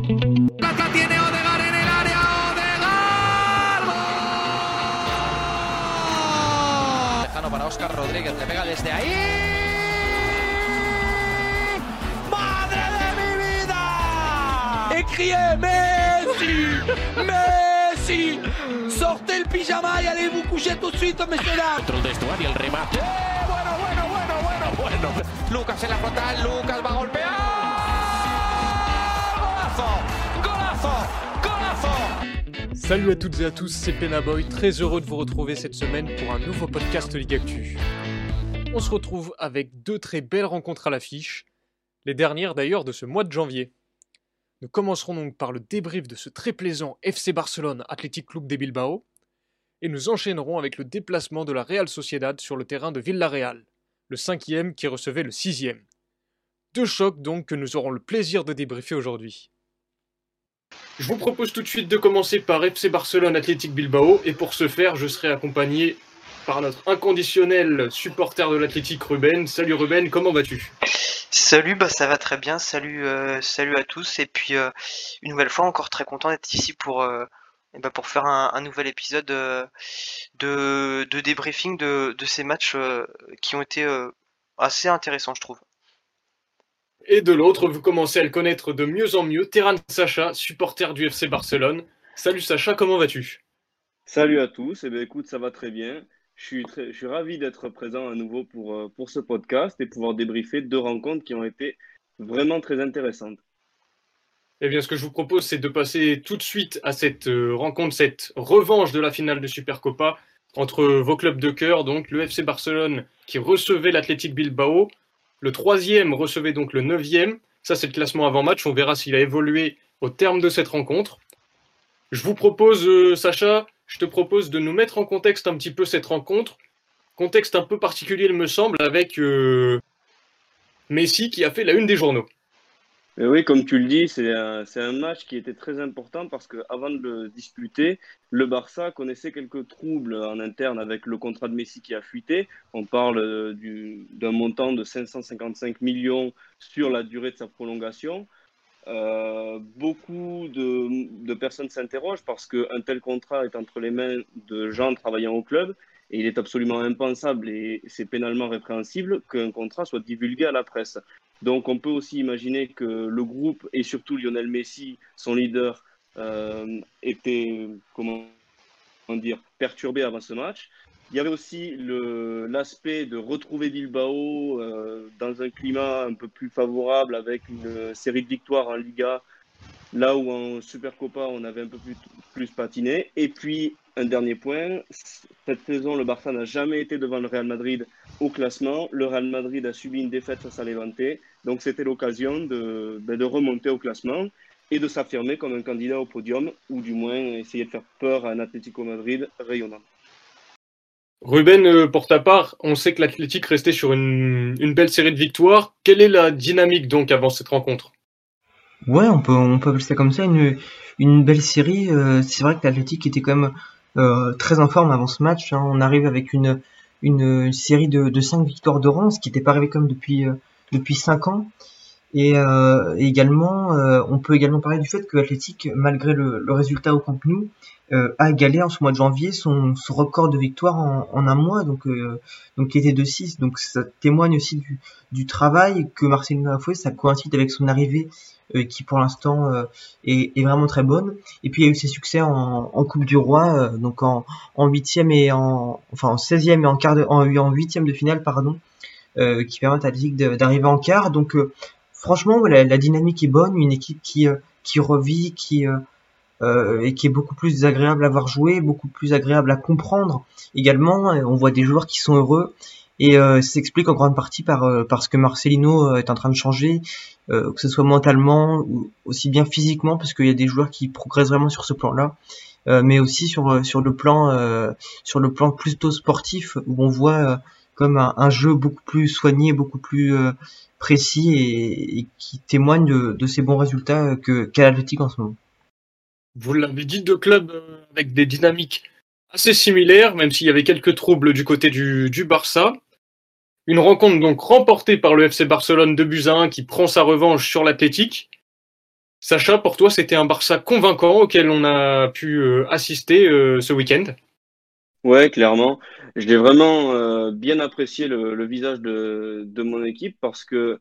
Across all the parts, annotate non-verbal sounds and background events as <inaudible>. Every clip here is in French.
Tiene Odegaard en el área. Odegaard. ¡Gol! Lejano para Oscar Rodríguez, le pega desde ahí. ¡Madre de mi criez Messi Messi Sortez le pyjama y allez vous coucher tout de suite, messieurs dames Dentro del vestuario el remate. Eh, Bueno, bueno, bueno, bueno, bueno Lucas en la frontal, Lucas va a golpear. Salut à toutes et à tous, c'est Penaboy, très heureux de vous retrouver cette semaine pour un nouveau podcast Ligue Actu. On se retrouve avec deux très belles rencontres à l'affiche, les dernières d'ailleurs de ce mois de janvier. Nous commencerons donc par le débrief de ce très plaisant FC Barcelone Athletic Club de Bilbao, et nous enchaînerons avec le déplacement de la Real Sociedad sur le terrain de Villarreal, le cinquième qui recevait le sixième. Deux chocs donc que nous aurons le plaisir de débriefer aujourd'hui. Je vous propose tout de suite de commencer par FC Barcelone Athletic Bilbao et pour ce faire, je serai accompagné par notre inconditionnel supporter de l'Athletic Ruben. Salut Ruben, comment vas-tu? Salut, bah ça va très bien. Salut, euh, salut à tous. Et puis euh, une nouvelle fois, encore très content d'être ici pour euh, pour faire un, nouvel épisode de, de débriefing de, ces matchs qui ont été assez intéressants, je trouve. Et de l'autre, vous commencez à le connaître de mieux en mieux, Terran Sacha, supporter du FC Barcelone. Salut Sacha, comment vas-tu? Salut à tous, eh bien, écoute, ça va très bien. Je suis, très, je suis ravi d'être présent à nouveau pour, euh, pour ce podcast et pouvoir débriefer deux rencontres qui ont été vraiment très intéressantes. Eh bien, ce que je vous propose, c'est de passer tout de suite à cette euh, rencontre, cette revanche de la finale de Supercopa entre vos clubs de cœur, donc le FC Barcelone qui recevait l'Athletic Bilbao, le troisième recevait donc le neuvième. Ça, c'est le classement avant match. On verra s'il a évolué au terme de cette rencontre. Je vous propose, euh, Sacha, je te propose de nous mettre en contexte un petit peu cette rencontre. Contexte un peu particulier, il me semble, avec euh, Messi qui a fait la une des journaux. Oui, comme tu le dis, c'est un, match qui était très important parce qu'avant de le disputer, le Barça connaissait quelques troubles en interne avec le contrat de Messi qui a fuité. On parle euh, du- d'un montant de 555 millions sur la durée de sa prolongation. Euh, beaucoup de personnes s'interrogent parce qu'un tel contrat est entre les mains de gens travaillant au club et il est absolument impensable et c'est pénalement répréhensible qu'un contrat soit divulgué à la presse. Donc on peut aussi imaginer que le groupe et surtout Lionel Messi, son leader, euh, était comment dire, perturbé avant ce match. Il y avait aussi l'aspect de retrouver Bilbao euh, dans un climat un peu plus favorable avec une série de victoires en Liga, là où en Supercopa on avait un peu plus, plus patiné. Et puis un dernier point, cette saison le Barça n'a jamais été devant le Real Madrid au classement. Le Real Madrid a subi une défaite face à Levante, donc c'était l'occasion de, ben, de remonter au classement et de s'affirmer comme un candidat au podium, ou du moins essayer de faire peur à un Atlético Madrid rayonnant. Ruben, euh, pour ta part, on sait que l'Athletic restait sur une, une belle série de victoires. Quelle est la dynamique donc avant cette rencontre? Ouais, on peut, on peut appeler ça comme ça, une, une belle série. Euh, c'est vrai que l'Athletic était quand même très en forme avant ce match. hein. On arrive avec une, une série de, de 5 victoires de qui n'était pas arrivé comme depuis, euh, depuis 5 ans. Et euh, également, euh, on peut également parler du fait que l'Athletic, malgré le, le résultat au Camp Nou, euh, a égalé en ce mois de janvier son, son record de victoire en, en un mois, donc, donc qui était de 6. Donc ça témoigne aussi du, du travail que Marcelino a fait. Ça coïncide avec son arrivée euh, qui pour l'instant euh, est, est vraiment très bonne. Et puis il y a eu ses succès en, en Coupe du Roi, euh, donc en en huitième et en enfin en 16e et en quart de, en, en huitième de finale pardon, qui permettent à l'Atlético de- d'arriver en quart. Donc franchement la, dynamique est bonne, une équipe qui euh, qui revit, qui euh, euh, et qui est beaucoup plus agréable à voir jouer, beaucoup plus agréable à comprendre également. On voit des joueurs qui sont heureux et euh, s'explique en grande partie par euh, parce que Marcelino est en train de changer, que ce soit mentalement ou aussi bien physiquement, parce qu'il y a des joueurs qui progressent vraiment sur ce plan-là, mais aussi sur sur le plan sur le plan plutôt sportif où on voit comme un, un jeu beaucoup plus soigné, beaucoup plus euh, précis et, et qui témoigne de, de ces bons résultats que qu'a l'Atlético en ce moment. Vous l'avez dit, deux clubs euh, avec des dynamiques assez similaires, même s'il y avait quelques troubles du côté du, du Barça. Une rencontre donc remportée par le FC Barcelone de buts à 1 qui prend sa revanche sur l'Athletic. Sacha, pour toi, c'était un Barça convaincant auquel on a pu assister ce week-end? Ouais, clairement. J'ai vraiment bien apprécié le, visage de, de, mon équipe parce que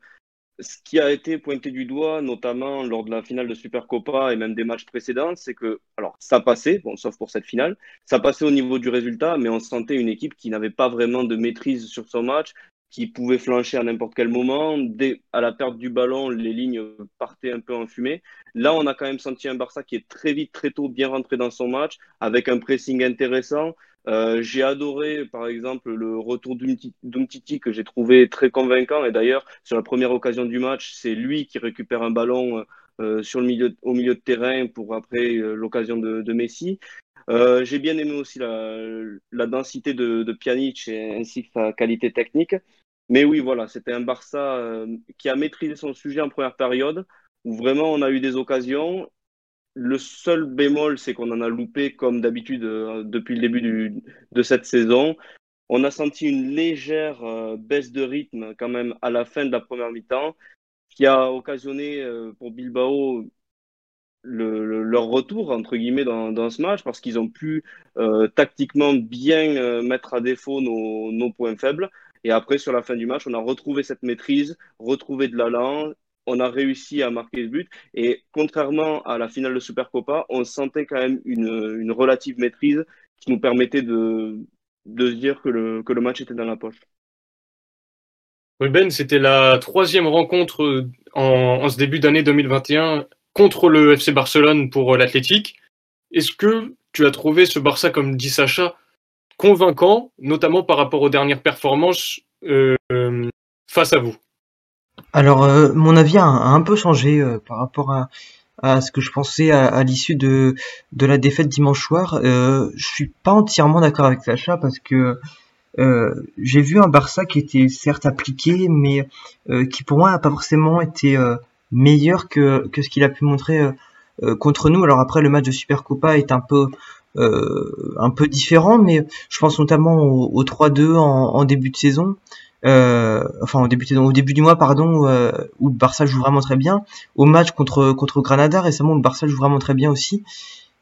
ce qui a été pointé du doigt, notamment lors de la finale de Supercopa et même des matchs précédents, c'est que, alors, ça passait, bon, sauf pour cette finale, ça passait au niveau du résultat, mais on sentait une équipe qui n'avait pas vraiment de maîtrise sur son match, qui pouvait flancher à n'importe quel moment. Dès à la perte du ballon, les lignes partaient un peu en fumée. Là, on a quand même senti un Barça qui est très vite, très tôt bien rentré dans son match, avec un pressing intéressant, euh, j'ai adoré, par exemple, le retour d'Umtiti que j'ai trouvé très convaincant. Et d'ailleurs, sur la première occasion du match, c'est lui qui récupère un ballon euh, sur le milieu, au milieu de terrain pour après euh, l'occasion de, Messi. j'ai bien aimé aussi la, densité de, de, Pjanic ainsi que sa qualité technique. Mais oui, voilà, c'était un Barça qui a maîtrisé son sujet en première période, où vraiment on a eu des occasions le seul bémol, c'est qu'on en a loupé comme d'habitude euh, depuis le début de cette saison. On a senti une légère euh, baisse de rythme quand même à la fin de la première mi-temps, qui a occasionné euh, pour Bilbao leur retour entre guillemets dans, ce match parce qu'ils ont pu tactiquement bien mettre à défaut nos, nos, points faibles. Et après, sur la fin du match, on a retrouvé cette maîtrise, retrouvé de l'allant on a réussi à marquer le but. Et contrairement à la finale de Supercopa, on sentait quand même une, relative maîtrise qui nous permettait de, se dire que le, match était dans la poche. Ben, c'était la troisième rencontre en, ce début d'année 2021 contre le FC Barcelone pour l'Athletic. Est-ce que tu as trouvé ce Barça, comme dit Sacha, convaincant, notamment par rapport aux dernières performances euh, face à vous? Alors, euh, mon avis a, un peu changé euh, par rapport à, ce que je pensais à, l'issue de, la défaite dimanche soir. Euh, je suis pas entièrement d'accord avec Sacha parce que j'ai vu un Barça qui était certes appliqué, mais qui pour moi n'a pas forcément été meilleur que, ce qu'il a pu montrer contre nous. Alors après, le match de Supercopa est un peu différent, mais je pense notamment au, au 3-2 en, début de saison enfin au début, du mois pardon euh, où le Barça joue vraiment très bien, au match contre contre Granada récemment où le Barça joue vraiment très bien aussi.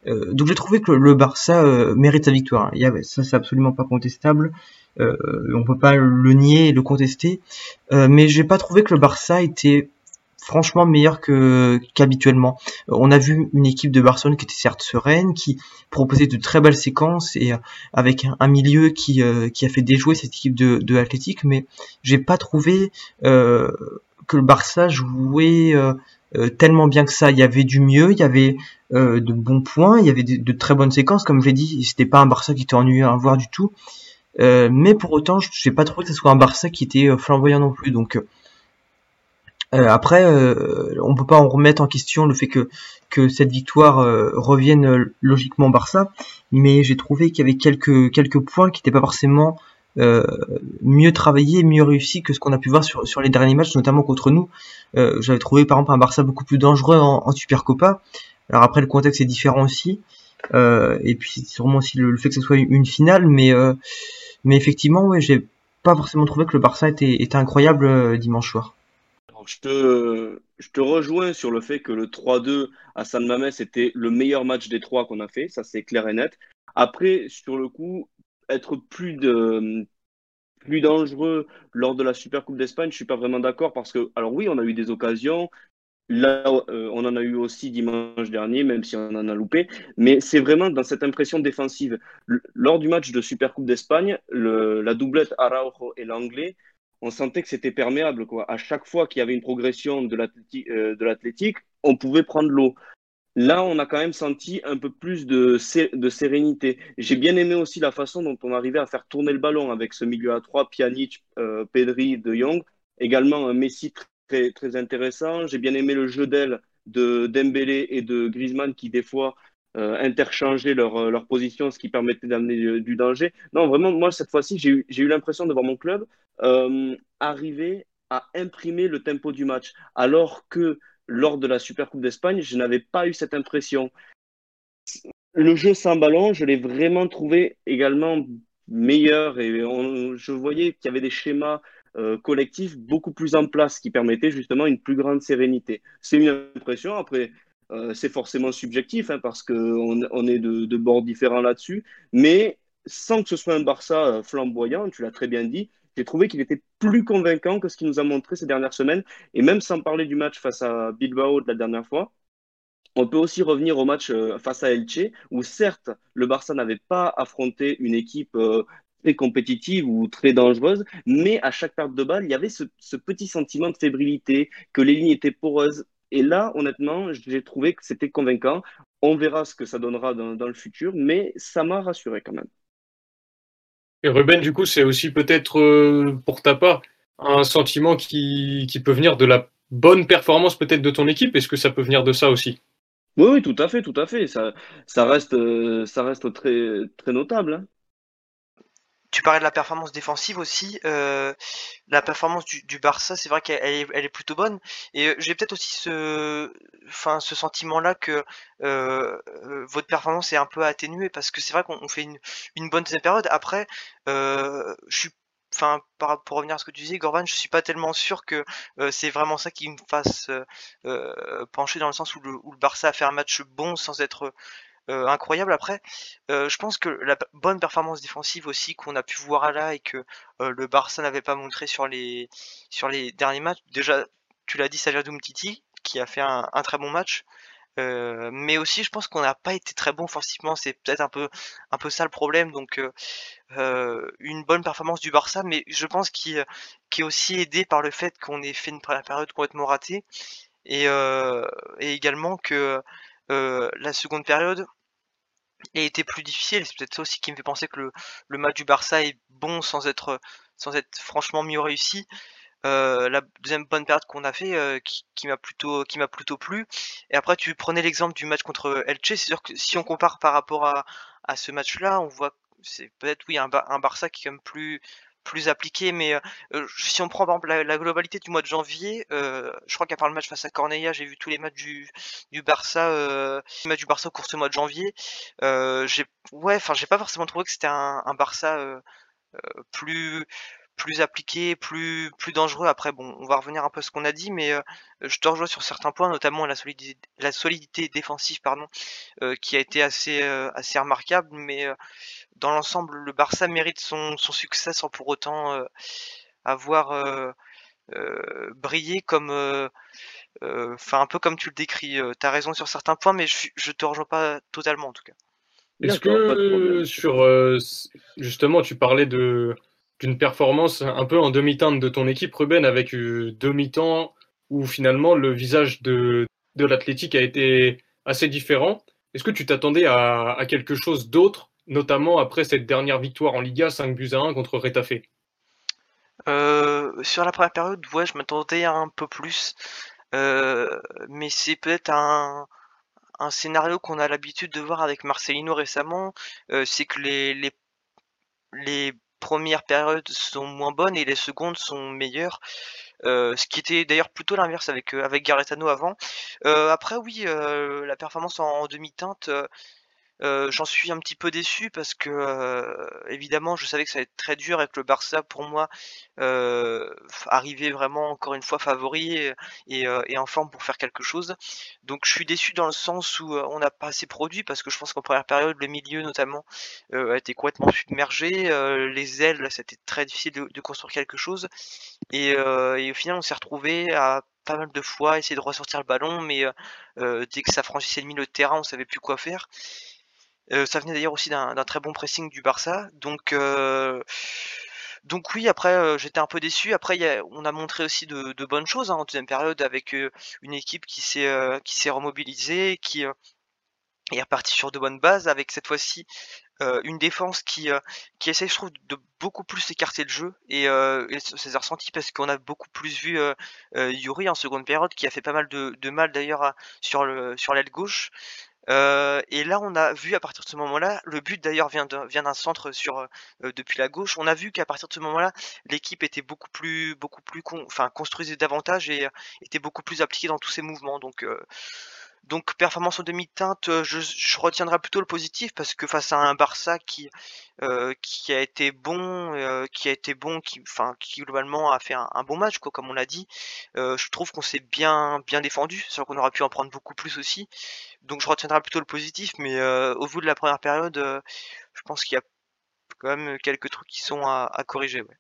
Euh, donc j'ai trouvé que le Barça euh, mérite sa victoire. Y ça c'est absolument pas contestable. Euh, on peut pas le nier et le contester. mais j'ai pas trouvé que le Barça était franchement meilleur qu'habituellement. On a vu une équipe de Barcelone qui était certes sereine, qui proposait de très belles séquences et euh, avec un, milieu qui, euh, qui a fait déjouer cette équipe de, de Athletic, mais j'ai pas trouvé euh, que le Barça jouait tellement bien que ça. Il y avait du mieux, il y avait de bons points, il y avait de, très bonnes séquences, comme je l'ai dit. C'était pas un Barça qui était ennuyeux à voir du tout. mais pour autant, je n'ai pas trouvé que ce soit un Barça qui était flamboyant non plus. Donc euh, après, euh, on peut pas en remettre en question le fait que, que cette victoire euh, revienne logiquement au Barça, mais j'ai trouvé qu'il y avait quelques, quelques points qui n'étaient pas forcément mieux travaillés, mieux réussis que ce qu'on a pu voir sur, sur les derniers matchs, notamment contre nous. J'avais trouvé par exemple un Barça beaucoup plus dangereux en, en Supercopa. Alors après, le contexte est différent aussi. et puis sûrement aussi le, fait que ce soit une finale, mais, mais effectivement, ouais, j'ai pas forcément trouvé que le Barça était, était incroyable dimanche soir je te, rejoins sur le fait que le 3-2 à San Mamés était le meilleur match des trois qu'on a fait, ça c'est clair et net. Après, sur le coup, être plus dangereux lors de la Super Coupe d'Espagne, je suis pas vraiment d'accord parce que, alors oui, on a eu des occasions. Là, euh, on en a eu aussi dimanche dernier, même si on en a loupé. Mais c'est vraiment dans cette impression défensive. lors du match de Super Coupe d'Espagne, la doublette Araujo et l'anglais, on sentait que c'était perméable. Quoi. À chaque fois qu'il y avait une progression de euh, l'athlétique, on pouvait prendre l'eau. Là, on a quand même senti un peu plus de, sérénité. J'ai bien aimé aussi la façon dont on arrivait à faire tourner le ballon avec ce milieu à trois, Pjanic, euh, Pedri, De Jong. Également un Messi très, très intéressant. J'ai bien aimé le jeu d'aile de Dembélé et de Griezmann qui, des fois, euh, interchanger leur, euh, leur, position, ce qui permettait d'amener du, danger. Non, vraiment, moi, cette fois-ci, j'ai eu, eu l'impression de voir mon club euh, arriver à imprimer le tempo du match, alors que lors de la Super Coupe d'Espagne, je n'avais pas eu cette impression. Le jeu sans ballon, je l'ai vraiment trouvé également meilleur et je voyais qu'il y avait des schémas collectifs beaucoup plus en place qui permettaient justement une plus grande sérénité. C'est une impression. Après, c'est forcément subjectif hein, parce qu'on on est de, de bords différents là-dessus. Mais sans que ce soit un Barça flamboyant, tu l'as très bien dit, j'ai trouvé qu'il était plus convaincant que ce qu'il nous a montré ces dernières semaines. Et même sans parler du match face à Bilbao de la dernière fois, on peut aussi revenir au match euh, face à Elche, où certes, le Barça n'avait pas affronté une équipe euh, très compétitive ou très dangereuse, mais à chaque perte de balle, il y avait ce, petit sentiment de fébrilité, que les lignes étaient poreuses. Et là, honnêtement, j'ai trouvé que c'était convaincant. On verra ce que ça donnera dans le futur, mais ça m'a rassuré quand même. Et Ruben, du coup, c'est aussi peut-être euh, pour ta part un sentiment qui, qui, peut venir de la bonne performance peut-être de ton équipe? Est-ce que ça peut venir de ça aussi? Oui, oui, tout à fait, tout à fait. Ça, ça reste, euh, ça reste très, très notable. Hein. Tu parlais de la performance défensive aussi. Euh, la performance du, Barça, c'est vrai qu'elle est, plutôt bonne. Et euh, j'ai peut-être aussi ce, enfin, ce sentiment-là que euh, votre performance est un peu atténuée parce que c'est vrai qu'on fait une, bonne période. Après, je suis enfin pour revenir à ce que tu disais Gorban je suis pas tellement sûr que c'est vraiment ça qui me fasse pencher dans le sens où le, Barça a fait un match bon sans être euh, incroyable. Après, euh, je pense que la bonne performance défensive aussi qu'on a pu voir là et que euh, le Barça n'avait pas montré sur les sur les derniers matchs. Déjà, tu l'as dit, Sajadoum Titi qui a fait un, très bon match. mais aussi, je pense qu'on n'a pas été très bon offensivement. C'est peut-être un peu un peu ça le problème. Donc, une bonne performance du Barça, mais je pense qu'il qui est aussi aidé par le fait qu'on ait fait une période complètement ratée et, et également que la seconde période, et était plus difficile. C'est peut-être ça aussi qui me fait penser que le, match du Barça est bon sans être, sans être franchement mieux réussi. Euh, la deuxième bonne période qu'on a fait euh, qui, m'a plutôt qui m'a plutôt plu et après tu prenais l'exemple du match contre Elche c'est que si on compare par rapport à, à ce match là on voit c'est peut-être oui un, un Barça qui est quand même plus plus appliqué, mais euh, euh, si on prend par exemple la, globalité du mois de janvier, euh, je crois qu'à part le match face à Corneilla, j'ai vu tous les matchs du, du Barça, euh, matchs du Barça au cours ce mois de janvier. j'ai ouais, enfin j'ai pas forcément trouvé que c'était un, un, Barça plus plus appliqué, plus plus dangereux. Après, bon, on va revenir un peu à ce qu'on a dit, mais je te rejoins sur certains points, notamment la solidité, la solidité défensive, pardon, qui a été assez assez remarquable. Mais dans l'ensemble, le Barça mérite son, son succès sans pour autant euh, avoir euh, euh, brillé comme, enfin un peu comme tu le décris. T'as raison sur certains points, mais je, je te rejoins pas totalement en tout cas. Est-ce que sur justement, tu parlais de d'une performance un peu en demi-teinte de ton équipe, Ruben, avec deux mi-temps où finalement le visage de, de l'athlétique a été assez différent. Est-ce que tu t'attendais à, à, quelque chose d'autre notamment après cette dernière victoire en Liga, 5 buts à 1 contre Retafe euh, Sur la première période, ouais, je m'attendais un peu plus. Euh, mais c'est peut-être un, scénario qu'on a l'habitude de voir avec Marcelino récemment. Euh, c'est que les, premières périodes sont moins bonnes et les secondes sont meilleures. Ce qui était d'ailleurs plutôt l'inverse avec avec Garetano avant. Après oui, la performance en demi-teinte, euh, j'en suis un petit peu déçu parce que euh, évidemment je savais que ça allait être très dur et que le Barça pour moi euh, arrivait vraiment encore une fois favori et, en forme pour faire quelque chose. Donc je suis déçu dans le sens où on n'a pas assez produit parce que je pense qu'en première période le milieu notamment a été complètement submergé, les ailes c'était très difficile de, construire quelque chose. Et, et au final on s'est retrouvé à pas mal de fois essayer de ressortir le ballon mais dès que ça franchissait le milieu de terrain on savait plus quoi faire euh, ça venait d'ailleurs aussi d'un très bon pressing du Barça. Donc, euh, donc oui, après euh, j'étais un peu déçu. Après, on a montré aussi de, bonnes choses hein, en deuxième période avec une équipe qui s'est remobilisée, qui est reparti sur de bonnes bases, avec cette fois-ci une défense qui qui essaie, je trouve, de beaucoup plus écarter le jeu et, euh, et c'est ressenti parce qu'on a beaucoup plus vu Yuri en seconde période qui a fait pas mal de, mal d'ailleurs sur le sur l'aile gauche euh, et là, on a vu à partir de ce moment-là, le but d'ailleurs vient d'un centre sur euh, depuis la gauche. On a vu qu'à partir de ce moment-là, l'équipe était beaucoup plus, beaucoup plus, enfin construisait davantage et euh, était beaucoup plus appliquée dans tous ses mouvements. Donc, donc performance en demi-teinte, je, je, retiendrai plutôt le positif parce que face à un Barça qui qui a été bon, qui a été bon, qui enfin qui globalement a fait un, bon match quoi, comme on l'a dit. je trouve qu'on s'est bien bien défendu, sûr qu'on aurait pu en prendre beaucoup plus aussi. Donc je retiendrai plutôt le positif, mais au vu de la première période, je pense qu'il y a quand même quelques trucs qui sont à, à corriger. Ouais.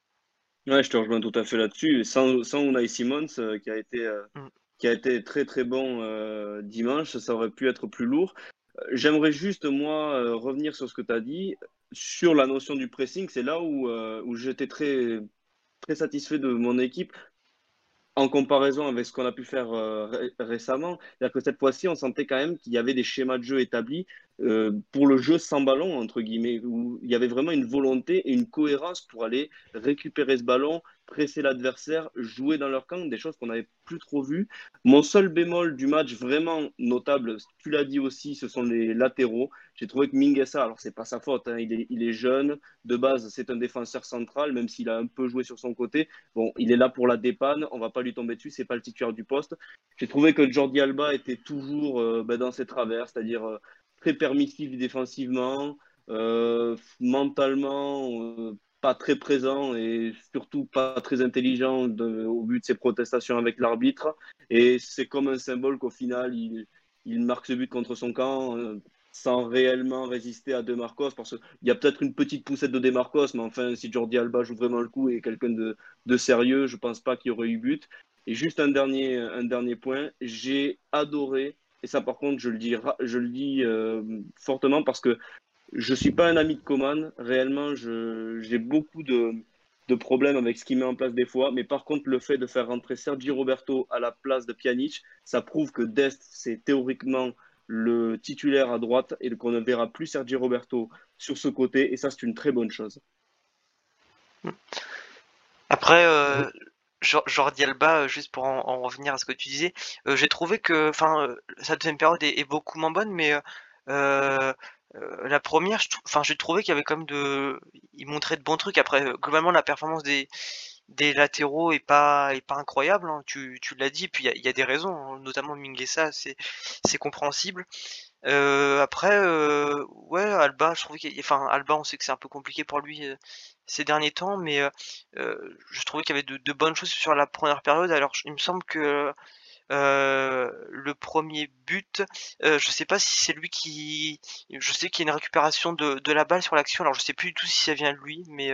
Ouais, je te rejoins tout à fait là-dessus. Sans, sans Unai Simons, euh, qui, a été, euh, mm. A été très très bon euh, dimanche, ça aurait pu être plus lourd. J'aimerais juste, moi, revenir sur ce que tu as dit, sur la notion du pressing. C'est là où, où j'étais très, très satisfait de mon équipe en comparaison avec ce qu'on a pu faire récemment. C'est-à-dire que cette fois-ci, on sentait quand même qu'il y avait des schémas de jeu établis euh, pour le jeu sans ballon, entre guillemets, où il y avait vraiment une volonté et une cohérence pour aller récupérer ce ballon, presser l'adversaire, jouer dans leur camp, des choses qu'on n'avait plus trop vues. Mon seul bémol du match vraiment notable, tu l'as dit aussi, ce sont les latéraux. J'ai trouvé que Mingessa, alors c'est pas sa faute, hein, il, est, jeune, de base c'est un défenseur central, même s'il a un peu joué sur son côté. Bon, il est là pour la dépanne, on va pas lui tomber dessus, c'est pas le titulaire du poste. J'ai trouvé que Jordi Alba était toujours euh, ben, dans ses travers, c'est-à-dire euh, très permissif défensivement, euh, mentalement pas très présent et surtout pas très intelligent au but de ses protestations avec l'arbitre. Et c'est comme un symbole qu'au final, il, marque ce but contre son camp euh, sans réellement résister à De Marcos. Parce qu'il y a peut-être une petite poussette de De Marcos, mais enfin, si Jordi Alba joue vraiment le coup et quelqu'un de, sérieux, je pense pas qu'il aurait eu but. Et juste un dernier, un dernier point, j'ai adoré et ça, par contre, je le dis, je le dis euh, fortement parce que je ne suis pas un ami de Coman. Réellement, j'ai beaucoup de, de, problèmes avec ce qu'il met en place des fois. Mais par contre, le fait de faire rentrer Sergi Roberto à la place de Pjanic, ça prouve que Dest, c'est théoriquement le titulaire à droite et qu'on ne verra plus Sergi Roberto sur ce côté. Et ça, c'est une très bonne chose. Après, euh, Jordi Alba, euh, juste pour en, revenir à ce que tu disais, euh, j'ai trouvé que, enfin, sa deuxième période est, beaucoup moins bonne, mais la première, enfin, j'ai trouvé qu'il y avait quand même de, il montrait de bons trucs. Après, globalement, la performance des des latéraux est pas est pas incroyable. Hein. tu, tu l'as dit, puis il y a, des raisons, hein. notamment Minguesa, c'est c'est compréhensible. après, ouais, Alba, je trouve qu'il, enfin, Alba, on sait que c'est un peu compliqué pour lui ces derniers temps, mais je trouvais qu'il y avait de, bonnes choses sur la première période. Alors, il me semble que le premier but, je sais pas si c'est lui qui, je sais qu'il y a une récupération de, de la balle sur l'action. Alors, je sais plus du tout si ça vient de lui, mais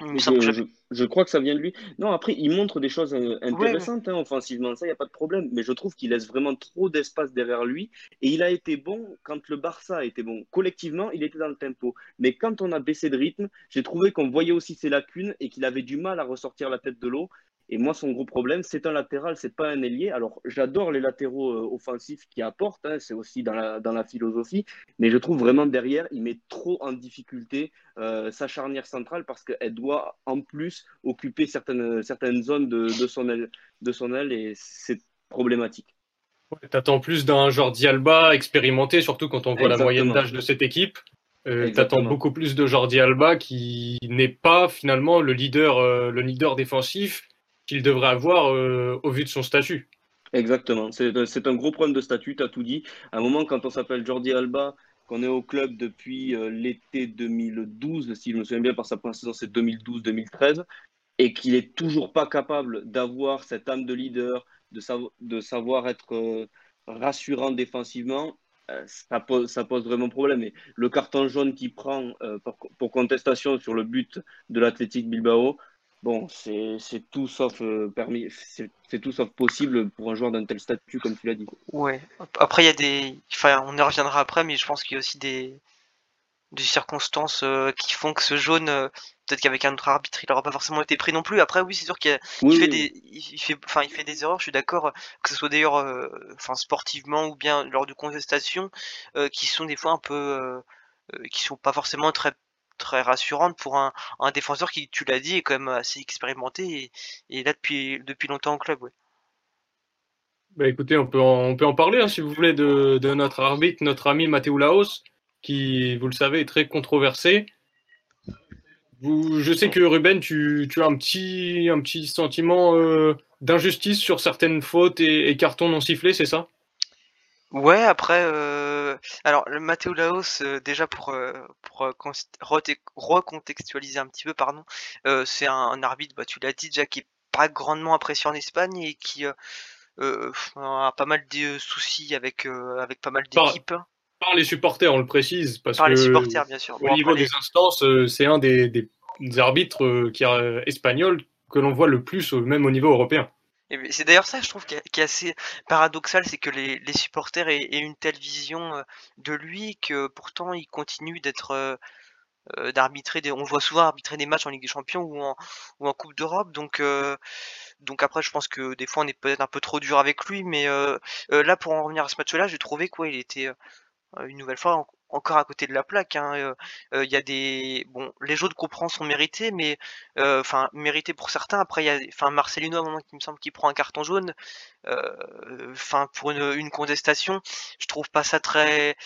je, crois que ça vient de lui. Non, après, il montre des choses euh, intéressantes hein, offensivement, ça, il n'y a pas de problème. Mais je trouve qu'il laisse vraiment trop d'espace derrière lui. Et il a été bon quand le Barça a été bon. Collectivement, il était dans le tempo. Mais quand on a baissé de rythme, j'ai trouvé qu'on voyait aussi ses lacunes et qu'il avait du mal à ressortir la tête de l'eau. Et moi, son gros problème, c'est un latéral, c'est pas un ailier. Alors, j'adore les latéraux euh, offensifs qui apportent, hein, c'est aussi dans la, dans la philosophie, mais je trouve vraiment derrière, il met trop en difficulté euh, sa charnière centrale parce qu'elle doit en plus occuper certaines, certaines zones de, de, son, aile, de son aile et c'est problématique. Ouais, T'attends plus d'un Jordi Alba expérimenté, surtout quand on voit la moyenne d'âge de cette équipe. Euh, T'attends beaucoup plus de Jordi Alba qui n'est pas finalement le leader, euh, le leader défensif qu'il devrait avoir euh, au vu de son statut. Exactement, c'est un gros problème de statut, tu as tout dit. À un moment, quand on s'appelle Jordi Alba, qu'on est au club depuis euh, l'été 2012, si je me souviens bien, par sa première saison, c'est 2012-2013, et qu'il est toujours pas capable d'avoir cette âme de leader, de, savoir être euh, rassurant défensivement, ça pose, ça, pose, vraiment problème. Et le carton jaune qu'il prend pour, pour, contestation sur le but de l'Athletic Bilbao, bon, c'est tout sauf euh, permis, c'est tout sauf possible pour un joueur d'un tel statut, comme tu l'as dit. Ouais. Après, il y a des, enfin, on y reviendra après, mais je pense qu'il y a aussi des, des circonstances euh, qui font que ce jaune, euh, peut-être qu'avec un autre arbitre, il n'aura pas forcément été pris non plus. Après, oui, c'est sûr qu'il fait des, il fait, enfin, il fait des erreurs. Je suis d'accord, que ce soit d'ailleurs, enfin, sportivement ou bien lors de contestations, qui sont des fois un peu, qui sont pas forcément très très rassurante pour un, un défenseur qui, tu l'as dit, est quand même assez expérimenté et, là depuis, depuis longtemps au club. Ouais. Bah écoutez, on peut en, on peut en parler hein, si vous voulez de, de, notre arbitre, notre ami Matteo Laos, qui, vous le savez, est très controversé. Vous, je sais que Ruben, tu, tu as un petit, un petit sentiment euh, d'injustice sur certaines fautes et, et cartons non sifflés, c'est ça? Ouais, après, euh, alors le Matteo Laos, euh, déjà pour, euh, pour euh, recontextualiser un petit peu, pardon, euh, c'est un, un arbitre, bah, tu l'as dit déjà, qui est pas grandement apprécié en Espagne et qui a pas mal de soucis avec, euh, avec pas mal d'équipes, Par les supporters, on le précise, parce par que les supporters bien sûr. au Bon, niveau après, des instances, c'est un des, des- des arbitres qui, espagnols que l'on voit le plus, même au niveau européen. C'est d'ailleurs ça, je trouve, qui est, assez paradoxal, c'est que les, supporters aient, une telle vision euh, de lui que pourtant il continue d'être euh, euh, d'arbitrer des. On voit souvent arbitrer des matchs en Ligue des Champions ou en ou en Coupe d'Europe, donc euh, donc après je pense que des fois on est peut-être un peu trop dur avec lui, mais euh, euh, là pour en revenir à ce match-là, j'ai trouvé quoi, il était une nouvelle fois en- encore à côté de la plaque. hein, euh, euh, Il y a des bon, les jaunes qu'on prend sont mérités, mais euh, enfin mérités pour certains. Après il y a, enfin Marcelino à un moment qui me semble qu'il prend un carton jaune. euh, Enfin pour une, une contestation, je trouve pas ça très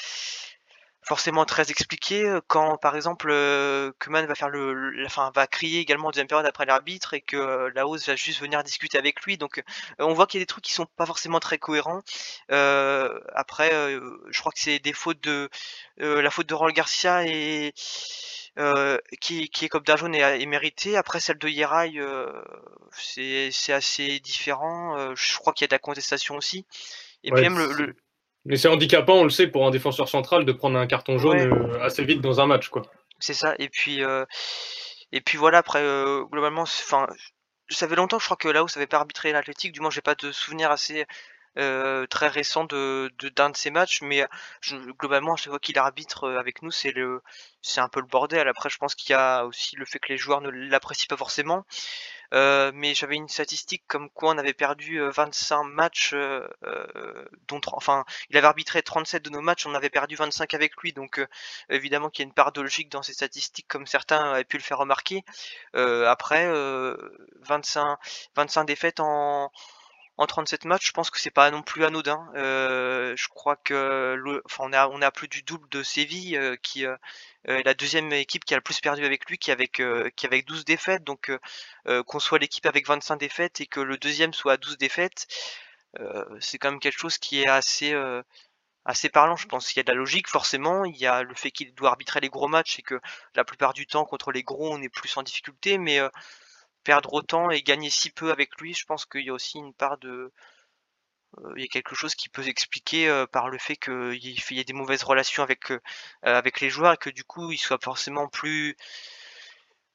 forcément très expliqué euh, quand par exemple euh, Koeman va faire le, le- enfin va crier également en deuxième période après l'arbitre et que euh, Laos va juste venir discuter avec lui. Donc on voit qu'il y a des trucs qui sont pas forcément très cohérents. Euh, après euh, je crois que c'est des fautes de euh, la faute de Raul Garcia et euh, qui, qui est comme jaune est, est méritée après celle de Yeray euh, c'est c'est assez différent. Euh, je crois qu'il y a de la contestation aussi. Et Ouais, puis même le, le- Mais c'est handicapant, on le sait, pour un défenseur central de prendre un carton jaune Ouais. euh, assez vite dans un match. Quoi. C'est ça. Et puis, euh, et puis voilà. Après, euh, globalement, enfin, ça fait longtemps, je crois que là-haut, ça avait pas arbitré l'Athletic. Du moins, j'ai pas de souvenir assez euh, très récent de de- d'un de, ces matchs. Mais je, globalement, à chaque fois qu'il arbitre avec nous, c'est le, c'est un peu le bordel. Après, je pense qu'il y a aussi le fait que les joueurs ne l'apprécient pas forcément. Euh, mais j'avais une statistique comme quoi on avait perdu euh, 25 matchs, euh, euh, dont, enfin, il avait arbitré 37 de nos matchs, on avait perdu 25 avec lui, donc euh, évidemment qu'il y a une part de logique dans ces statistiques, comme certains avaient pu le faire remarquer. Euh, après, euh, 25, 25 défaites en, en 37 matchs, je pense que c'est pas non plus anodin. Euh, je crois que, le, enfin, on a, plus du double de Séville, euh, qui euh, est la deuxième équipe qui a le plus perdu avec lui, qui avec, euh, avec 12 défaites. Donc, euh, euh, qu'on soit l'équipe avec 25 défaites et que le deuxième soit à 12 défaites, euh, c'est quand même quelque chose qui est assez, euh, assez parlant. Je pense qu'il y a de la logique, forcément. Il y a le fait qu'il doit arbitrer les gros matchs et que la plupart du temps, contre les gros, on est plus en difficulté. Mais euh, perdre autant et gagner si peu avec lui, je pense qu'il y a aussi une part de. euh, il y a quelque chose qui peut s'expliquer euh, par le fait qu'il y, ait- des mauvaises relations avec, euh, avec les joueurs et que du coup, il soit forcément plus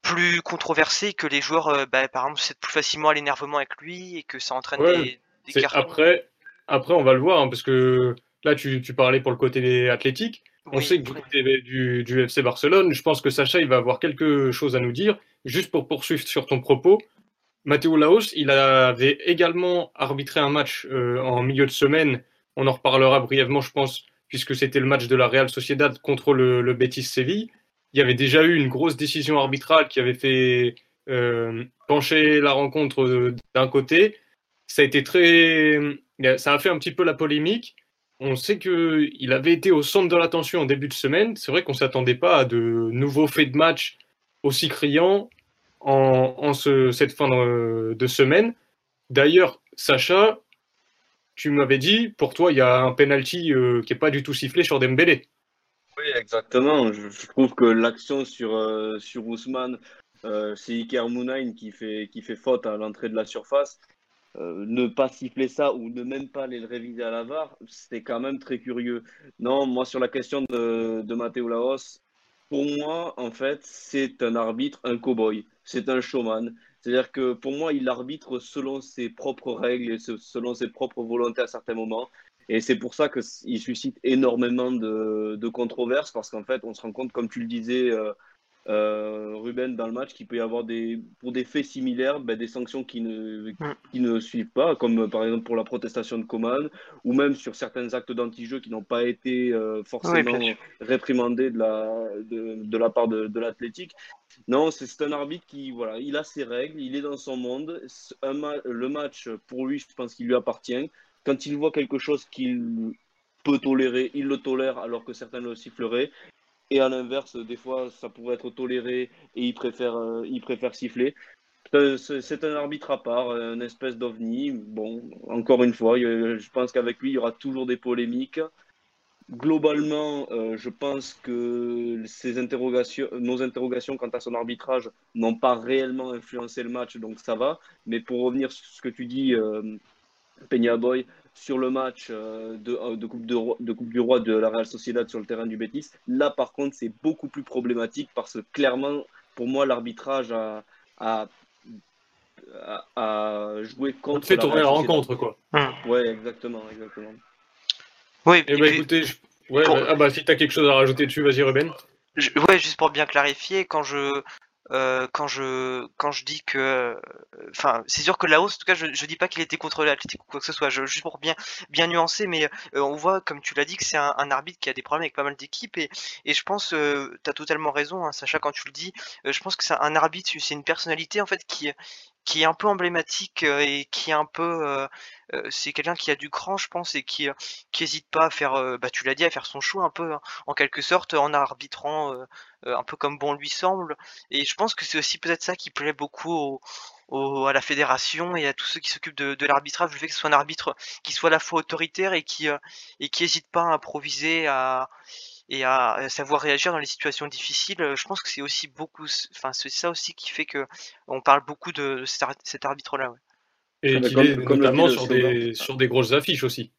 plus controversé que les joueurs, bah, par exemple, cèdent plus facilement à l'énervement avec lui et que ça entraîne Ouais, des, des cartons. Après, après, on va le voir, hein, parce que là, tu, tu parlais pour le côté des athlétiques. On Oui, sait que oui. du, du FC Barcelone, je pense que Sacha, il va avoir quelque chose à nous dire. Juste pour poursuivre sur ton propos, Matteo Laos, il avait également arbitré un match euh, en milieu de semaine. On en reparlera brièvement, je pense, puisque c'était le match de la Real Sociedad contre le, le Betis Séville. Il y avait déjà eu une grosse décision arbitrale qui avait fait euh, pencher la rencontre euh, d'un côté. Ça a été très, ça a fait un petit peu la polémique. On sait que il avait été au centre de l'attention en début de semaine. C'est vrai qu'on s'attendait pas à de nouveaux faits de match aussi criants en, en ce- cette fin de, semaine. D'ailleurs, Sacha, tu m'avais dit, pour toi, il y a un penalty euh, qui est pas du tout sifflé sur Dembélé. Oui, exactement. Je, trouve que l'action sur, euh, Ousmane, euh, c'est Iker fait, qui fait faute à l'entrée de la surface. Euh, ne pas siffler ça ou ne même pas aller le réviser à la VAR, c'est quand même très curieux. Non, moi, sur la question de, de Matteo Laos, pour moi, en fait, c'est un arbitre, un cow-boy. C'est un showman. C'est-à-dire que pour moi, il arbitre selon ses propres règles et se- selon ses propres volontés à certains moments. Et c'est pour ça qu'il suscite énormément de, de controverses parce qu'en fait, on se rend compte, comme tu le disais, euh, euh, Ruben, dans le match, qu'il peut y avoir des, pour des faits similaires ben, des sanctions qui ne, qui ne suivent pas, comme euh, par exemple pour la protestation de Coman, ou même sur certains actes d'anti-jeu qui n'ont pas été euh, forcément réprimandés de la, de, de la part de, de l'athlétique. Non, c'est un arbitre qui, voilà, il a ses règles, il est dans son monde. Un ma- le match, pour lui, je pense qu'il lui appartient. Quand il voit quelque chose qu'il peut tolérer, il le tolère alors que certains le siffleraient. Et à l'inverse, des fois, ça pourrait être toléré et il préfère, euh, il préfère siffler. C'est un arbitre à part, une espèce d'ovni. Bon, encore une fois, je pense qu'avec lui, il y aura toujours des polémiques. Globalement, euh, je pense que ces interrogations, nos interrogations quant à son arbitrage n'ont pas réellement influencé le match, donc ça va. Mais pour revenir sur ce que tu dis, euh, Peña Boy, sur le match euh, de, de, coupe de, coupe du Roi de la Real Sociedad sur le terrain du Betis, là par contre c'est beaucoup plus problématique parce que clairement, pour moi, l'arbitrage a, a, joué contre. fait tourner la rencontre, quoi. Ouais, exactement, exactement. Oui, eh ben, écoutez, ouais, bah, ah bah, si tu as quelque chose à rajouter dessus, vas-y Ruben. ouais, juste pour bien clarifier, quand je euh, quand je quand je dis que enfin c'est sûr que la hausse en tout cas je, je dis pas qu'il était contre l'Atlético ou quoi que ce soit juste pour bien bien nuancer mais euh, on voit comme tu l'as dit que c'est un, arbitre qui a des problèmes avec pas mal d'équipes et, et je pense euh, tu as totalement raison hein, Sacha quand tu le dis euh, je pense que c'est un arbitre c'est une personnalité en fait qui qui est un peu emblématique euh, et qui est un peu euh, euh, c'est quelqu'un qui a du cran je pense et qui qui hésite pas à faire bah tu l'as dit à faire son choix un peu hein, en quelque sorte en arbitrant un peu comme bon lui semble et je pense que c'est aussi peut-être ça qui plaît beaucoup au, à la fédération et à tous ceux qui s'occupent de, de l'arbitrage le fait que ce soit un arbitre qui soit à la fois autoritaire et qui et qui hésite pas à improviser à et à savoir réagir dans les situations difficiles. Euh, je pense que c'est aussi beaucoup, enfin c'est ça aussi qui fait que on parle beaucoup de cet arbitre-là. Ouais. Et qu'il est notamment sur des, sur des grosses affiches aussi.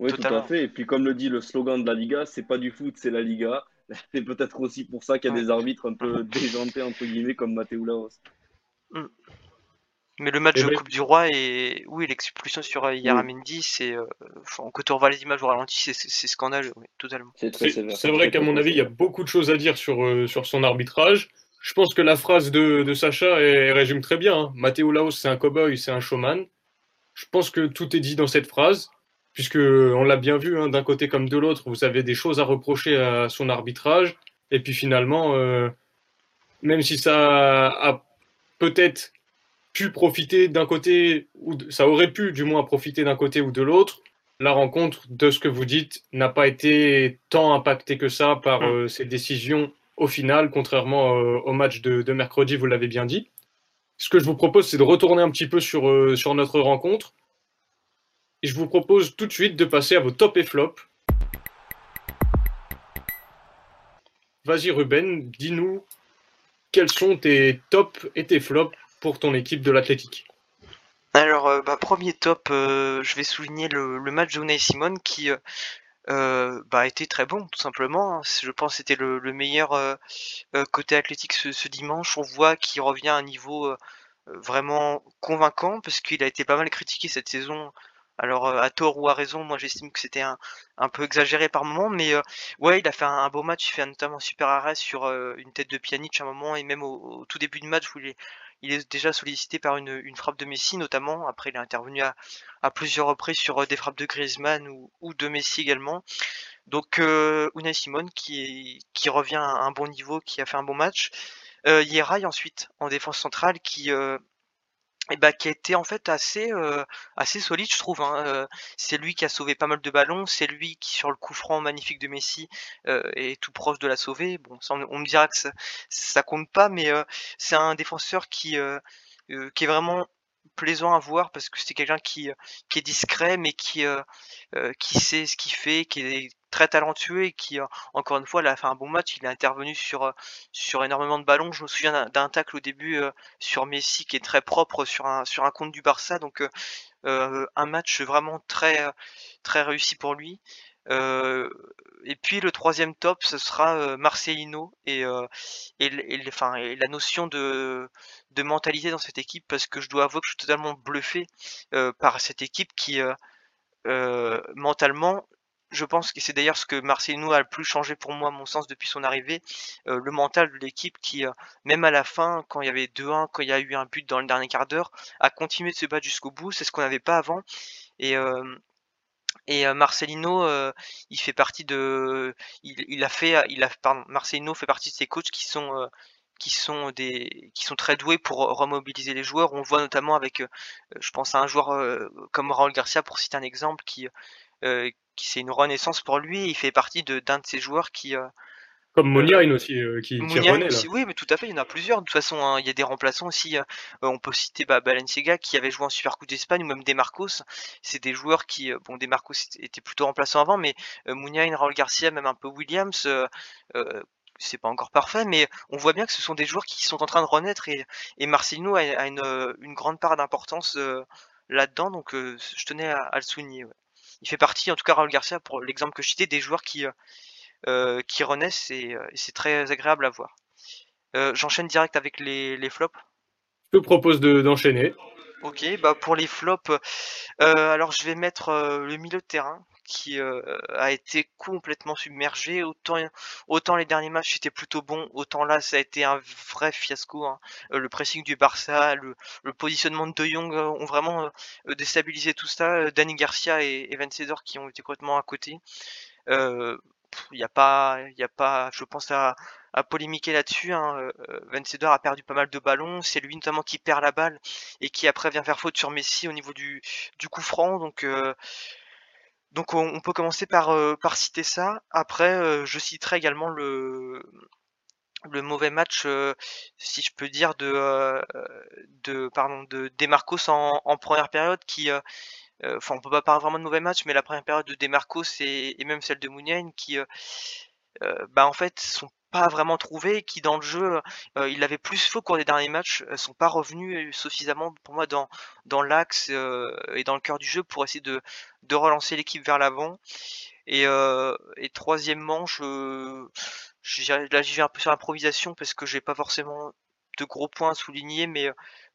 Oui, tout à fait. Et puis comme le dit le slogan de la Liga, c'est pas du foot, c'est la Liga. <laughs> C'est peut-être aussi pour ça qu'il y a des arbitres un peu <laughs> déjantés entre guillemets comme Matteo Laos. Mm. Mais le match de Coupe du Roi et oui, l'expulsion sur euh, Yaramendi, c'est euh, quand on revoit les images au ralenti, c'est scandaleux, oui, totalement. C'est vrai qu'à mon avis, il y a beaucoup de choses à dire sur, euh, sur son arbitrage. Je pense que la phrase de, de Sacha elle, résume très bien. Hein. Matteo Laos, c'est un cowboy, c'est un showman. Je pense que tout est dit dans cette phrase, puisque on l'a bien vu, hein, d'un côté comme de l'autre, vous avez des choses à reprocher à son arbitrage. Et puis finalement, euh, même si ça a peut-être pu profiter d'un côté, ou ça aurait pu du moins profiter d'un côté ou de l'autre. La rencontre, de ce que vous dites, n'a pas été tant impactée que ça par mm. euh, ces décisions au final, contrairement euh, au match de, mercredi, vous l'avez bien dit. Ce que je vous propose, c'est de retourner un petit peu sur, euh, sur notre rencontre. Et je vous propose tout de suite de passer à vos top et flop. Vas-y Ruben, dis-nous quels sont tes tops et tes flops pour ton équipe de l'Athletic Alors, euh, bah, premier top, euh, je vais souligner le, match de Unai Simon qui euh, bah, a été très bon, tout simplement. Hein. Je pense que c'était le, meilleur côté athlétique ce, dimanche. On voit qu'il revient à un niveau vraiment convaincant parce qu'il a été pas mal critiqué cette saison alors à tort ou à raison, moi j'estime que c'était un, un, peu exagéré par moment, mais ouais, il a fait un, beau match, il fait notamment un super arrêt sur une tête de Pjanic à un moment, et même au, tout début du match il est, déjà sollicité par une, frappe de Messi notamment. Après, il est intervenu à, plusieurs reprises sur euh, des frappes de Griezmann ou, de Messi également. Donc euh, Unai Simon qui, revient à un bon niveau, qui a fait un bon match. Euh, Yeray ensuite en défense centrale qui euh, et bah, qui a été en fait assez euh, assez solide je trouve hein. Euh, c'est lui qui a sauvé pas mal de ballons c'est lui qui sur le coup franc magnifique de Messi euh, est tout proche de la sauver bon on, me dira que ça, ça compte pas mais c'est un défenseur qui qui est vraiment plaisant à voir parce que c'est quelqu'un qui, qui est discret mais qui, qui sait ce qu'il fait, qui est très talentueux et qui, encore une fois, a fait un bon match. Il est intervenu sur, sur énormément de ballons. Je me souviens d'un tacle au début sur Messi qui est très propre sur un, sur un compte du Barça. Donc, un match vraiment très, très réussi pour lui. et puis le troisième top, ce sera Marcelino et, et, enfin, la notion de, de mentalité dans cette équipe parce que je dois avouer que je suis totalement bluffé par cette équipe qui mentalement je pense que c'est d'ailleurs ce que Marcelino a le plus changé pour moi, à mon sens, depuis son arrivée. Euh, le mental de l'équipe qui, euh, même à la fin, quand il y avait 2-1, quand il y a eu un but dans le dernier quart d'heure, a continué de se battre jusqu'au bout. C'est ce qu'on n'avait pas avant. Et, euh, Marcelino, il fait partie de, il, a fait, il a, pardon, Marcelino fait partie de ces coachs qui sont qui sont des qui sont très doués pour remobiliser les joueurs. On voit notamment avec, je pense à un joueur comme Raúl Garcia pour citer un exemple qui c'est une renaissance pour lui. Il fait partie de d'un de ces joueurs qui Comme Mouniain aussi, euh, qui, qui renaît aussi, oui, mais tout à fait, il y en a plusieurs. De toute façon, hein, il y a des remplaçants aussi. euh, on peut citer bah, Balenciaga qui avait joué en Super Coupe d'Espagne ou même Demarcos. C'est des joueurs qui, euh, bon, Demarcos était plutôt remplaçant avant, mais euh, Mounian, Raúl Garcia, même un peu Williams, euh, euh, c'est pas encore parfait, mais on voit bien que ce sont des joueurs qui sont en train de renaître et, et Marcelino a, a une, euh, une grande part d'importance euh, là-dedans, donc euh, je tenais à, à le souligner. ouais. Il fait partie, en tout cas Raúl Garcia, pour l'exemple que je citais, des joueurs qui, euh, euh, qui renaissent et, euh, et c'est très agréable à voir. Euh, J'enchaîne direct avec les, les flops. Je te propose de- d'enchaîner. Ok, bah pour les flops, alors je vais mettre le milieu de terrain qui euh, a été complètement submergé. Autant, autant les derniers matchs c'était plutôt bon, autant là ça a été un vrai fiasco. hein. Euh, le pressing du Barça, le, positionnement de De Jong euh, ont vraiment déstabilisé tout ça. Dani Garcia et Evan qui ont été complètement à côté. Il y a pas, il a pas, je pense à, à polémiquer là-dessus. Hein. A perdu pas mal de ballons. C'est lui notamment qui perd la balle et qui après vient faire faute sur Messi au niveau du, du coup franc. Donc, donc on, peut commencer par, euh, par citer ça. Après, euh, je citerai également le, le mauvais match, euh, si je peux dire, de, de pardon, de Demarcos en, première période qui Enfin, on peut pas parler vraiment de mauvais match, mais la première période de Demarcos et, même celle de Mouniain qui, bah en fait, sont pas vraiment trouvés, qui dans le jeu, euh, il avait plus faux au cours des derniers matchs, euh, sont pas revenus suffisamment pour moi dans dans l'axe euh, et dans le cœur du jeu pour essayer de de relancer l'équipe vers l'avant. Et, euh, et troisièmement, je, je là j'y vais un peu sur l'improvisation parce que j'ai pas forcément de gros points à souligner, mais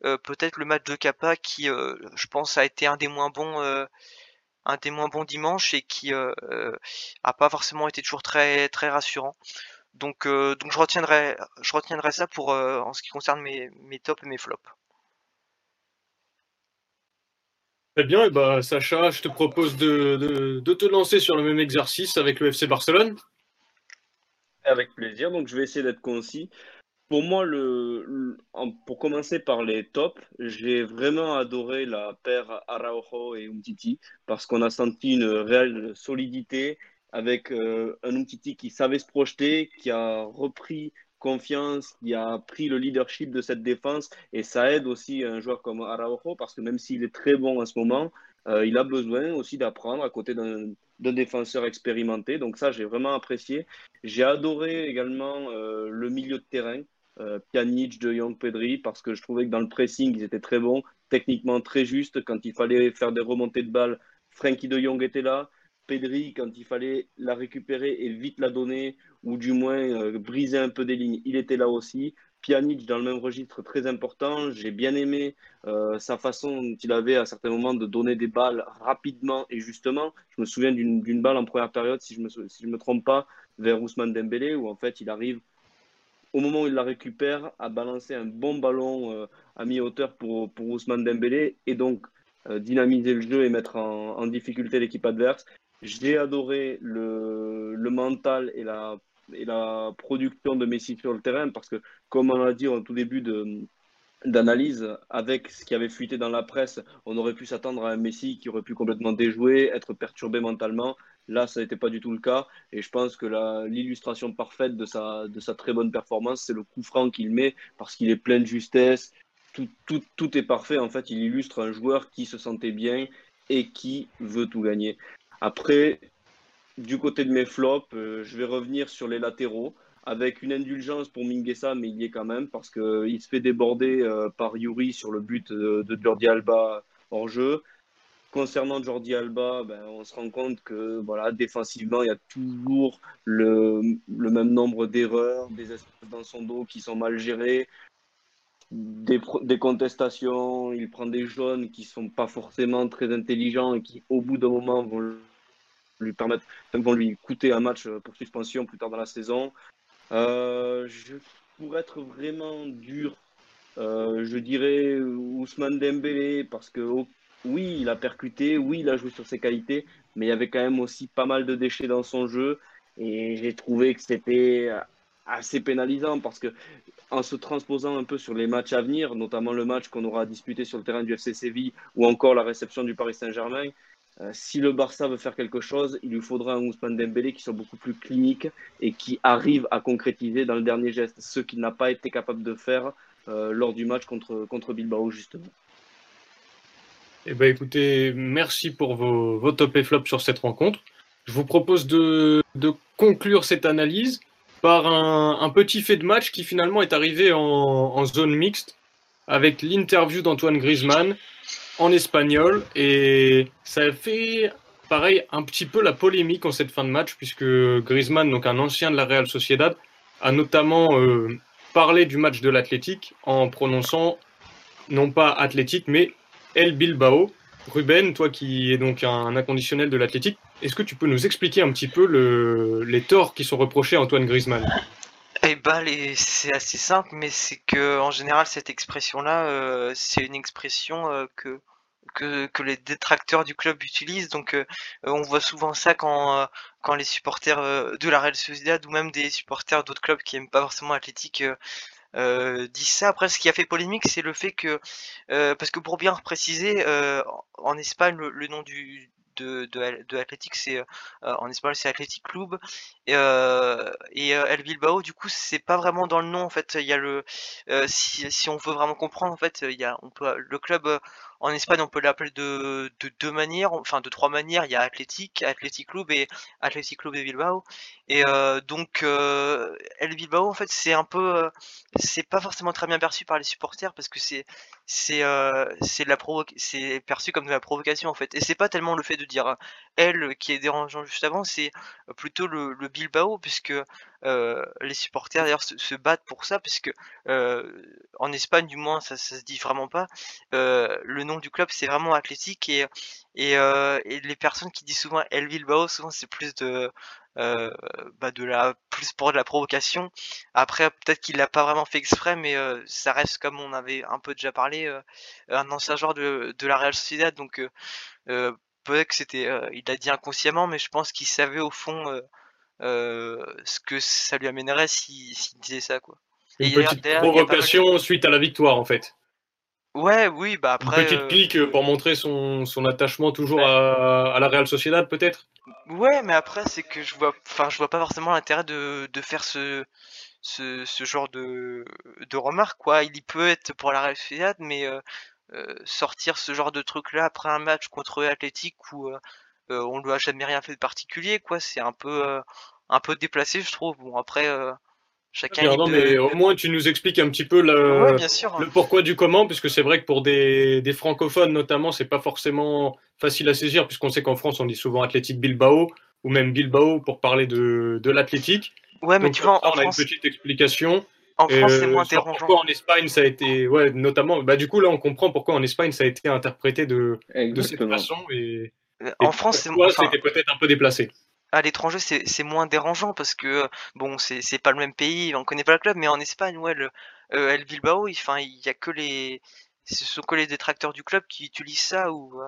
euh, peut-être le match de Kappa qui, euh, je pense, a été un des moins bons, euh, un des moins bons dimanche et qui euh, euh, a pas forcément été toujours très très rassurant. Donc euh, donc je retiendrai je retiendrai ça pour euh, en ce qui concerne mes mes tops et mes flops. Très bien, et bah, Sacha, je te propose de, de- de te lancer sur le même exercice avec le FC Barcelone. Avec plaisir, donc je vais essayer d'être concis. Pour moi, le, le- en- pour commencer par les tops, j'ai vraiment adoré la paire Araujo et Umtiti parce qu'on a senti une réelle solidité avec euh, un Umtiti qui savait se projeter, qui a repris confiance, qui a pris le leadership de cette défense et ça aide aussi un joueur comme Araujo parce que même s'il est très bon en ce moment, euh, il a besoin aussi d'apprendre à côté d'un défenseur expérimenté. Donc ça, j'ai vraiment apprécié. J'ai adoré également euh, le milieu de terrain, euh, Pjanic, De Jong, Pedri, parce que je trouvais que dans le pressing, ils étaient très bons, techniquement très justes. Quand il fallait faire des remontées de balles, Frankie De Jong était là. Pedri, quand il fallait la récupérer et vite la donner, ou du moins euh, briser un peu des lignes, il était là aussi. Pjanic dans le même registre très important. J'ai bien aimé euh, sa façon dont il avait à certains moments de donner des balles rapidement et justement. Je me souviens d'une balle en première période, si je me, sou- si me trompe pas, vers Ousmane Dembélé, où en fait il arrive au moment où il la récupère à balancer un bon ballon euh, à mi-hauteur pour, pour Ousmane Dembélé et donc dynamiser le jeu et mettre en difficulté l'équipe adverse. J'ai adoré le, le mental et la, et la production de Messi sur le terrain parce que, comme on l'a dit au tout début de, d'analyse, avec ce qui avait fuité dans la presse, on aurait pu s'attendre à un Messi qui aurait pu complètement déjouer, être perturbé mentalement. Là, ça n'était pas du tout le cas. Et je pense que l'illustration parfaite de sa, de sa très bonne performance, c'est le coup franc qu'il met parce qu'il est plein de justesse. Tout, tout, tout est parfait. En fait, il illustre un joueur qui se sentait bien et qui veut tout gagner. Après, du côté de mes flops, euh, je vais revenir sur les latéraux avec une indulgence pour Minguesa, mais il y est quand même parce qu'il se fait déborder euh, par Yuri sur le but de, Jordi Alba hors jeu. Concernant Jordi Alba, ben, on se rend compte que voilà, défensivement, il y a toujours le, le même nombre d'erreurs, des espaces dans son dos qui sont mal gérés, des, des contestations, il prend des jaunes qui sont pas forcément très intelligents et qui, au bout d'un moment, vont lui permettre, vont lui coûter un match pour suspension plus tard dans la saison. Euh, pour être vraiment dur, euh, je dirais Ousmane Dembélé parce que oh, oui, il a percuté, oui, il a joué sur ses qualités, mais il y avait quand même aussi pas mal de déchets dans son jeu et j'ai trouvé que c'était assez pénalisant parce que en se transposant un peu sur les matchs à venir, notamment le match qu'on aura disputé sur le terrain du FC Séville ou encore la réception du Paris Saint-Germain, Euh, si le Barça veut faire quelque chose, il lui faudra un Ousmane Dembélé qui soit beaucoup plus clinique et qui arrive à concrétiser dans le dernier geste ce qu'il n'a pas été capable de faire euh, lors du match contre, contre Bilbao, justement. Eh ben, écoutez, merci pour vos, vos top et flops sur cette rencontre. Je vous propose de, de conclure cette analyse par un, un, petit fait de match qui finalement est arrivé en, en zone mixte avec l'interview d'Antoine Griezmann en espagnol et ça fait pareil un petit peu la polémique en cette fin de match puisque Griezmann, donc un ancien de la Real Sociedad, a notamment euh, parlé du match de l'Athletic en prononçant non pas Athletic mais El Bilbao. Ruben, toi qui es donc un inconditionnel de l'Athletic, est-ce que tu peux nous expliquer un petit peu le, les torts qui sont reprochés à Antoine Griezmann? Ben, c'est assez simple, mais c'est que en général cette expression-là, euh, c'est une expression euh, que, que, les détracteurs du club utilisent. Donc, euh, on voit souvent ça quand quand les supporters de la Real Sociedad ou même des supporters d'autres clubs qui aiment pas forcément Athletic euh, disent ça. Après, ce qui a fait polémique, c'est le fait que, parce que pour bien préciser, en Espagne, le, nom du, de, de, de Athletic, c'est euh, en espagnol c'est Athletic Club et, euh, et euh, El Bilbao. Du coup, c'est pas vraiment dans le nom en fait. Il y a le si, si on veut vraiment comprendre en fait, il y a on peut le club en Espagne, on peut l'appeler de, de deux manières, enfin de trois manières. Il y a Athletic, Athletic Club et Athletic Club de Bilbao. Et euh, donc euh, El Bilbao, en fait, c'est un peu, c'est pas forcément très bien perçu par les supporters parce que c'est c'est euh, c'est la c'est perçu comme de la provocation en fait. Et c'est pas tellement le fait de dire elle qui est dérangeant juste avant, c'est plutôt le, Bilbao puisque euh, les supporters d'ailleurs se, battent pour ça puisque euh, en Espagne du moins ça, ça se dit vraiment pas. Euh, le nom du club c'est vraiment athlétique et euh, et, les personnes qui disent souvent El Bilbao souvent c'est plus de euh, bah de la plus pour de la provocation. Après peut-être qu'il l'a pas vraiment fait exprès mais euh, ça reste comme on avait un peu déjà parlé euh, un ancien joueur de, de la Real Sociedad donc peut-être que c'était il l'a dit inconsciemment mais je pense qu'il savait au fond ce que ça lui amènerait s'il si, si disait ça quoi. Une Et petite provocation de... suite à la victoire en fait. Ouais, oui, bah après. Une petite pique pour montrer son, son attachement toujours ouais. à, à, la Real Sociedad, peut-être? Ouais, mais après c'est que je vois, enfin je vois pas forcément l'intérêt de, de faire ce, ce, genre de, de remarque quoi. Il y peut être pour la Real mais euh, euh, sortir ce genre de truc là après un match contre Athletic où euh, on lui a jamais rien fait de particulier quoi. C'est un peu un peu déplacé, je trouve. Bon, après, euh, chacun. Non, non, mais au moins, tu nous expliques un petit peu le, ouais, sûr, le pourquoi du comment, puisque c'est vrai que pour des, des francophones, notamment, c'est pas forcément facile à saisir, puisqu'on sait qu'en France, on dit souvent Athletic Bilbao, ou même Bilbao pour parler de, de l'athlétique. Ouais, mais Donc, tu vois, ça, en on France... a une petite explication. En France, c'est moins dérangeant. Pourquoi en Espagne, ça a été. Ouais, notamment. Bah, du coup, là, on comprend pourquoi en Espagne, ça a été interprété de, de cette façon. Et, en et France, c'est moins. C'était peut-être un peu déplacé à l'étranger c'est moins dérangeant parce que bon c'est pas le même pays on connaît pas le club mais en Espagne ouais le euh, El Bilbao enfin il y a que les ce sont que les détracteurs du club qui utilisent ça ou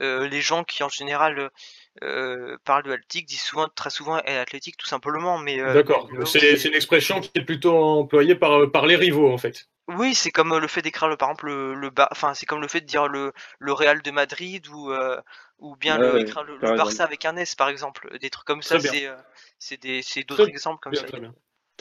euh, les gens qui en général euh, parlent de Athletic disent souvent très souvent Athletic tout simplement mais euh, d'accord. C'est une expression qui est plutôt employée par par les rivaux en fait. Oui, c'est comme le fait d'écrire le par exemple le, le enfin c'est comme le fait de dire le le Real de Madrid ou euh, ou bien ouais, le, écrire le, le Barça avec un S par exemple, des trucs comme ça, c'est euh, d'autres exemples comme bien, ça. Très bien.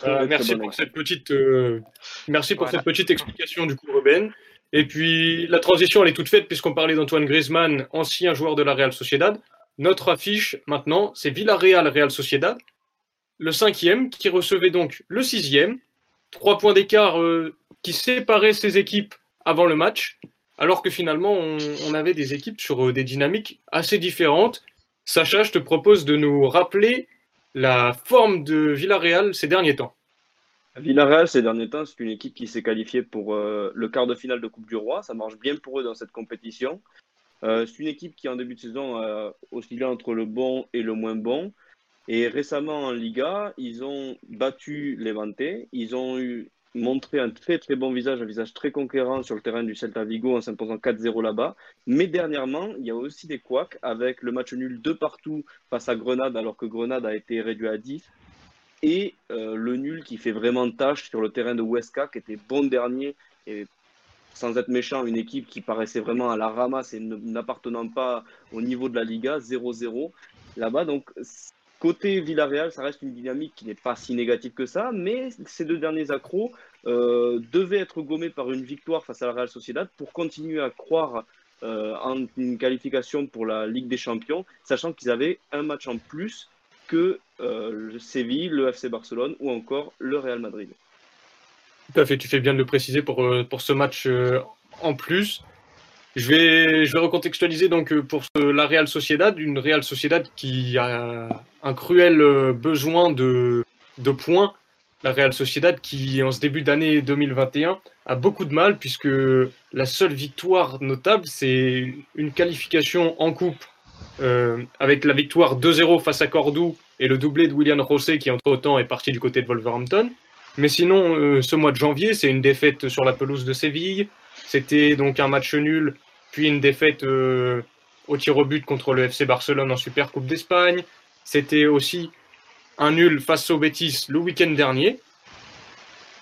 Euh, merci pour cette petite euh, merci pour voilà. cette petite explication du coup Ruben. Et puis la transition elle est toute faite puisqu'on parlait d'Antoine Griezmann, ancien joueur de la Real Sociedad. Notre affiche maintenant c'est Villarreal Real Sociedad, le cinquième qui recevait donc le sixième. Trois points d'écart euh, qui séparait ces équipes avant le match, alors que finalement on, avait des équipes sur des dynamiques assez différentes. Sacha, je te propose de nous rappeler la forme de Villarreal ces derniers temps. Villarreal, ces derniers temps, c'est une équipe qui s'est qualifiée pour euh, le quart de finale de Coupe du Roi. Ça marche bien pour eux dans cette compétition. Euh, c'est une équipe qui, en début de saison, a oscillé entre le bon et le moins bon. Et récemment en Liga, ils ont battu Levante. Ils ont eu montré un très très bon visage, un visage très conquérant sur le terrain du Celta Vigo en s'imposant 4-0 là-bas. Mais dernièrement, il y a aussi des couacs avec le match nul de partout face à Grenade alors que Grenade a été réduit à 10. Et euh, le nul qui fait vraiment tâche sur le terrain de Huesca qui était bon dernier et sans être méchant, une équipe qui paraissait vraiment à la ramasse et n'appartenant pas au niveau de la Liga, 0-0 là-bas. Donc, côté Villarreal, ça reste une dynamique qui n'est pas si négative que ça, mais ces deux derniers accros euh, devaient être gommés par une victoire face à la Real Sociedad pour continuer à croire euh, en une qualification pour la Ligue des Champions, sachant qu'ils avaient un match en plus que euh, le Séville, le FC Barcelone ou encore le Real Madrid. Tout à fait, tu fais bien de le préciser pour, pour ce match en plus. Je vais, je vais recontextualiser donc euh, pour la Real Sociedad, une Real Sociedad qui a un cruel euh, besoin de, de points. La Real Sociedad qui, en ce début d'année 2021, a beaucoup de mal puisque la seule victoire notable, c'est une qualification en coupe euh, avec la victoire 2-0 face à Cordoue et le doublé de William José qui, entre-temps, est parti du côté de Wolverhampton. Mais sinon, ce mois de janvier, c'est une défaite sur la pelouse de Séville. C'était donc un match nul une défaite euh, au tir au but contre le FC Barcelone en Super Coupe d'Espagne. C'était aussi un nul face au Betis le week-end dernier.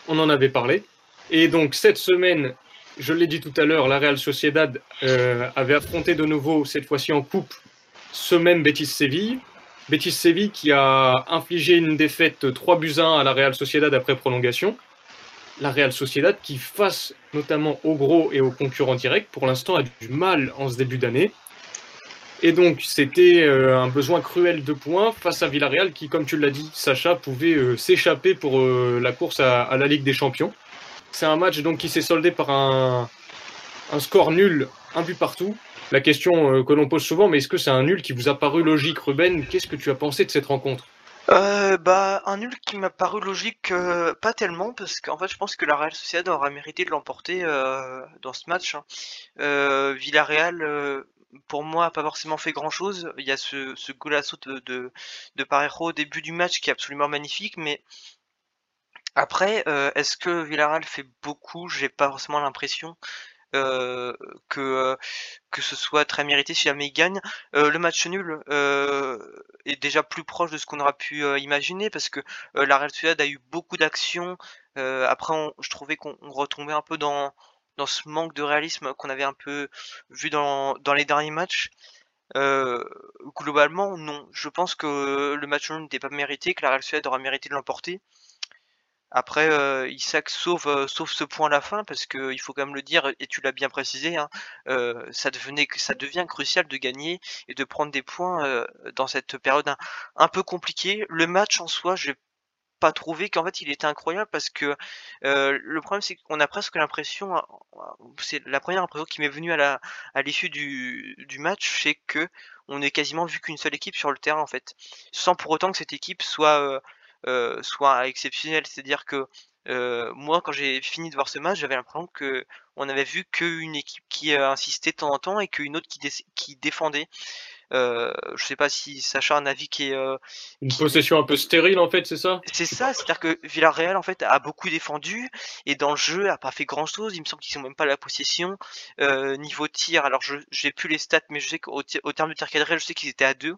On en avait parlé. Et donc cette semaine, je l'ai dit tout à l'heure, la Real Sociedad euh, avait affronté de nouveau, cette fois-ci en coupe, ce même Betis Séville. Betis Séville qui a infligé une défaite 3 buts 1 à la Real Sociedad après prolongation la Real Sociedad qui, face notamment aux gros et aux concurrents directs, pour l'instant a du mal en ce début d'année. Et donc, c'était euh, un besoin cruel de points face à Villarreal qui, comme tu l'as dit, Sacha, pouvait euh, s'échapper pour euh, la course à, la Ligue des Champions. C'est un match donc qui s'est soldé par un, un, score nul, un but partout. La question que l'on pose souvent, mais est-ce que c'est un nul qui vous a paru logique, Ruben? Qu'est-ce que tu as pensé de cette rencontre? Euh, bah, un nul qui m'a paru logique, euh, pas tellement, parce qu'en fait, je pense que la Real Sociedad aura mérité de l'emporter euh, dans ce match. Hein. Euh, Villarreal, pour moi, a pas forcément fait grand-chose. Il y a ce, ce de, de, de Parejo au début du match qui est absolument magnifique, mais après, est-ce que Villarreal fait beaucoup? J'ai pas forcément l'impression. Euh, que euh, que ce soit très mérité si jamais il gagne. Euh, le match nul est déjà plus proche de ce qu'on aura pu imaginer parce que la Real Sociedad a eu beaucoup d'actions. après, je trouvais qu'on retombait un peu dans dans ce manque de réalisme qu'on avait un peu vu dans, dans les derniers matchs. globalement, non. Je pense que le match nul n'était pas mérité, que la Real Sociedad aura mérité de l'emporter. Après, euh, Isaac sauve, euh, sauve ce point à la fin parce que il faut quand même le dire et tu l'as bien précisé, hein, euh, ça devenait, ça devient crucial de gagner et de prendre des points euh, dans cette période un, peu compliquée. Le match en soi, j'ai pas trouvé qu'en fait il était incroyable parce que le problème c'est qu'on a presque l'impression, c'est la première impression qui m'est venue à la à l'issue du, du match, c'est que on est quasiment vu qu'une seule équipe sur le terrain en fait, sans pour autant que cette équipe soit euh, soit exceptionnel. C'est-à-dire que euh, moi, quand j'ai fini de voir ce match, j'avais l'impression que on avait vu qu'une équipe qui euh, insistait de temps en temps et qu'une autre qui, qui défendait. Euh, je sais pas si Sacha a un avis qui est une possession un peu stérile en fait, c'est ça? C'est ça, c'est-à-dire que Villarreal en fait a beaucoup défendu et dans le jeu a pas fait grand chose. Il me semble qu'ils sont même pas à la possession. niveau tir, alors je j'ai plus les stats, mais je sais qu'au terme de tir cadré, je sais qu'ils étaient à deux.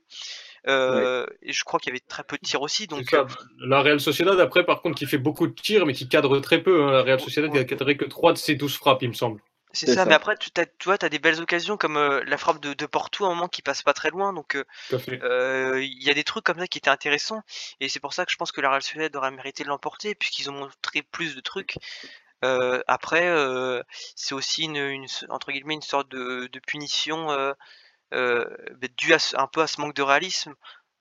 Euh, et je crois qu'il y avait très peu de tirs aussi. Donc euh, la Real Sociedad après par contre qui fait beaucoup de tirs mais qui cadre très peu. Hein. La Real Sociedad qui a cadré que 3 de ses 12 frappes il me semble. C'est ça, mais après tu, as, tu vois, as des belles occasions comme euh, la frappe de, de, Porto à un moment qui passe pas très loin, donc il y a des trucs comme ça qui étaient intéressants, et c'est pour ça que je pense que la Real Sociedad aurait mérité de l'emporter, puisqu'ils ont montré plus de trucs. après, c'est aussi une, une, entre guillemets une sorte de, de punition euh, dû à, un peu à ce manque de réalisme.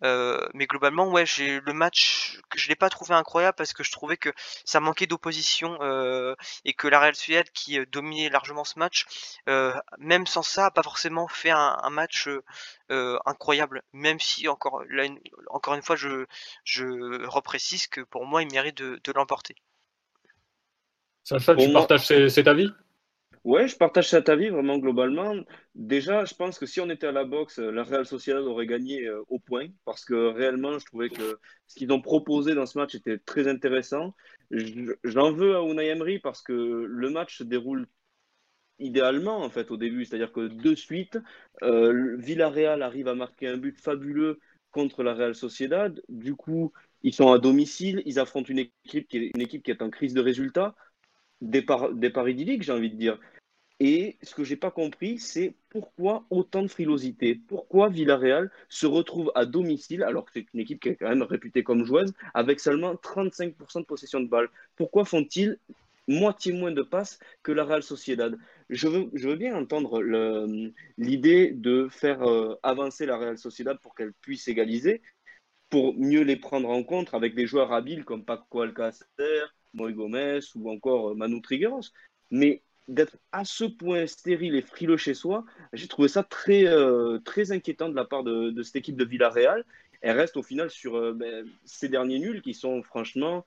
Euh, mais globalement, ouais, j'ai le match, je l'ai pas trouvé incroyable parce que je trouvais que ça manquait d'opposition euh, et que la Real Sociedad qui euh, dominait largement ce match, euh, même sans ça, a pas forcément fait un, un match euh, incroyable. Même si encore, là, une, encore une fois, je, je reprécise que pour moi, il mérite de, de l'emporter. Sacha, tu partages cet avis? Ouais, je partage cet avis vraiment globalement. Déjà, je pense que si on était à la boxe, la Real Sociedad aurait gagné euh, au point parce que réellement, je trouvais que ce qu'ils ont proposé dans ce match était très intéressant. J'en veux à Unai Emery parce que le match se déroule idéalement en fait au début, c'est-à-dire que de suite, euh, Villarreal arrive à marquer un but fabuleux contre la Real Sociedad. Du coup, ils sont à domicile, ils affrontent une équipe qui est, une équipe qui est en crise de résultats départ, départ idyllique, j'ai envie de dire. Et ce que j'ai pas compris, c'est pourquoi autant de frilosité? Pourquoi Villarreal se retrouve à domicile, alors que c'est une équipe qui est quand même réputée comme joueuse, avec seulement 35% de possession de balle? Pourquoi font-ils moitié moins de passes que la Real Sociedad? Je veux, je veux bien entendre l'idée de faire euh, avancer la Real Sociedad pour qu'elle puisse égaliser, pour mieux les prendre en compte avec des joueurs habiles comme Paco Alcacer, Moy Gomez ou encore euh, Manu Trigueros. Mais d'être à ce point stérile et frileux chez soi, j'ai trouvé ça très, euh, très inquiétant de la part de, cette équipe de Villarreal. Elle reste au final sur euh, ben, ces derniers nuls qui sont franchement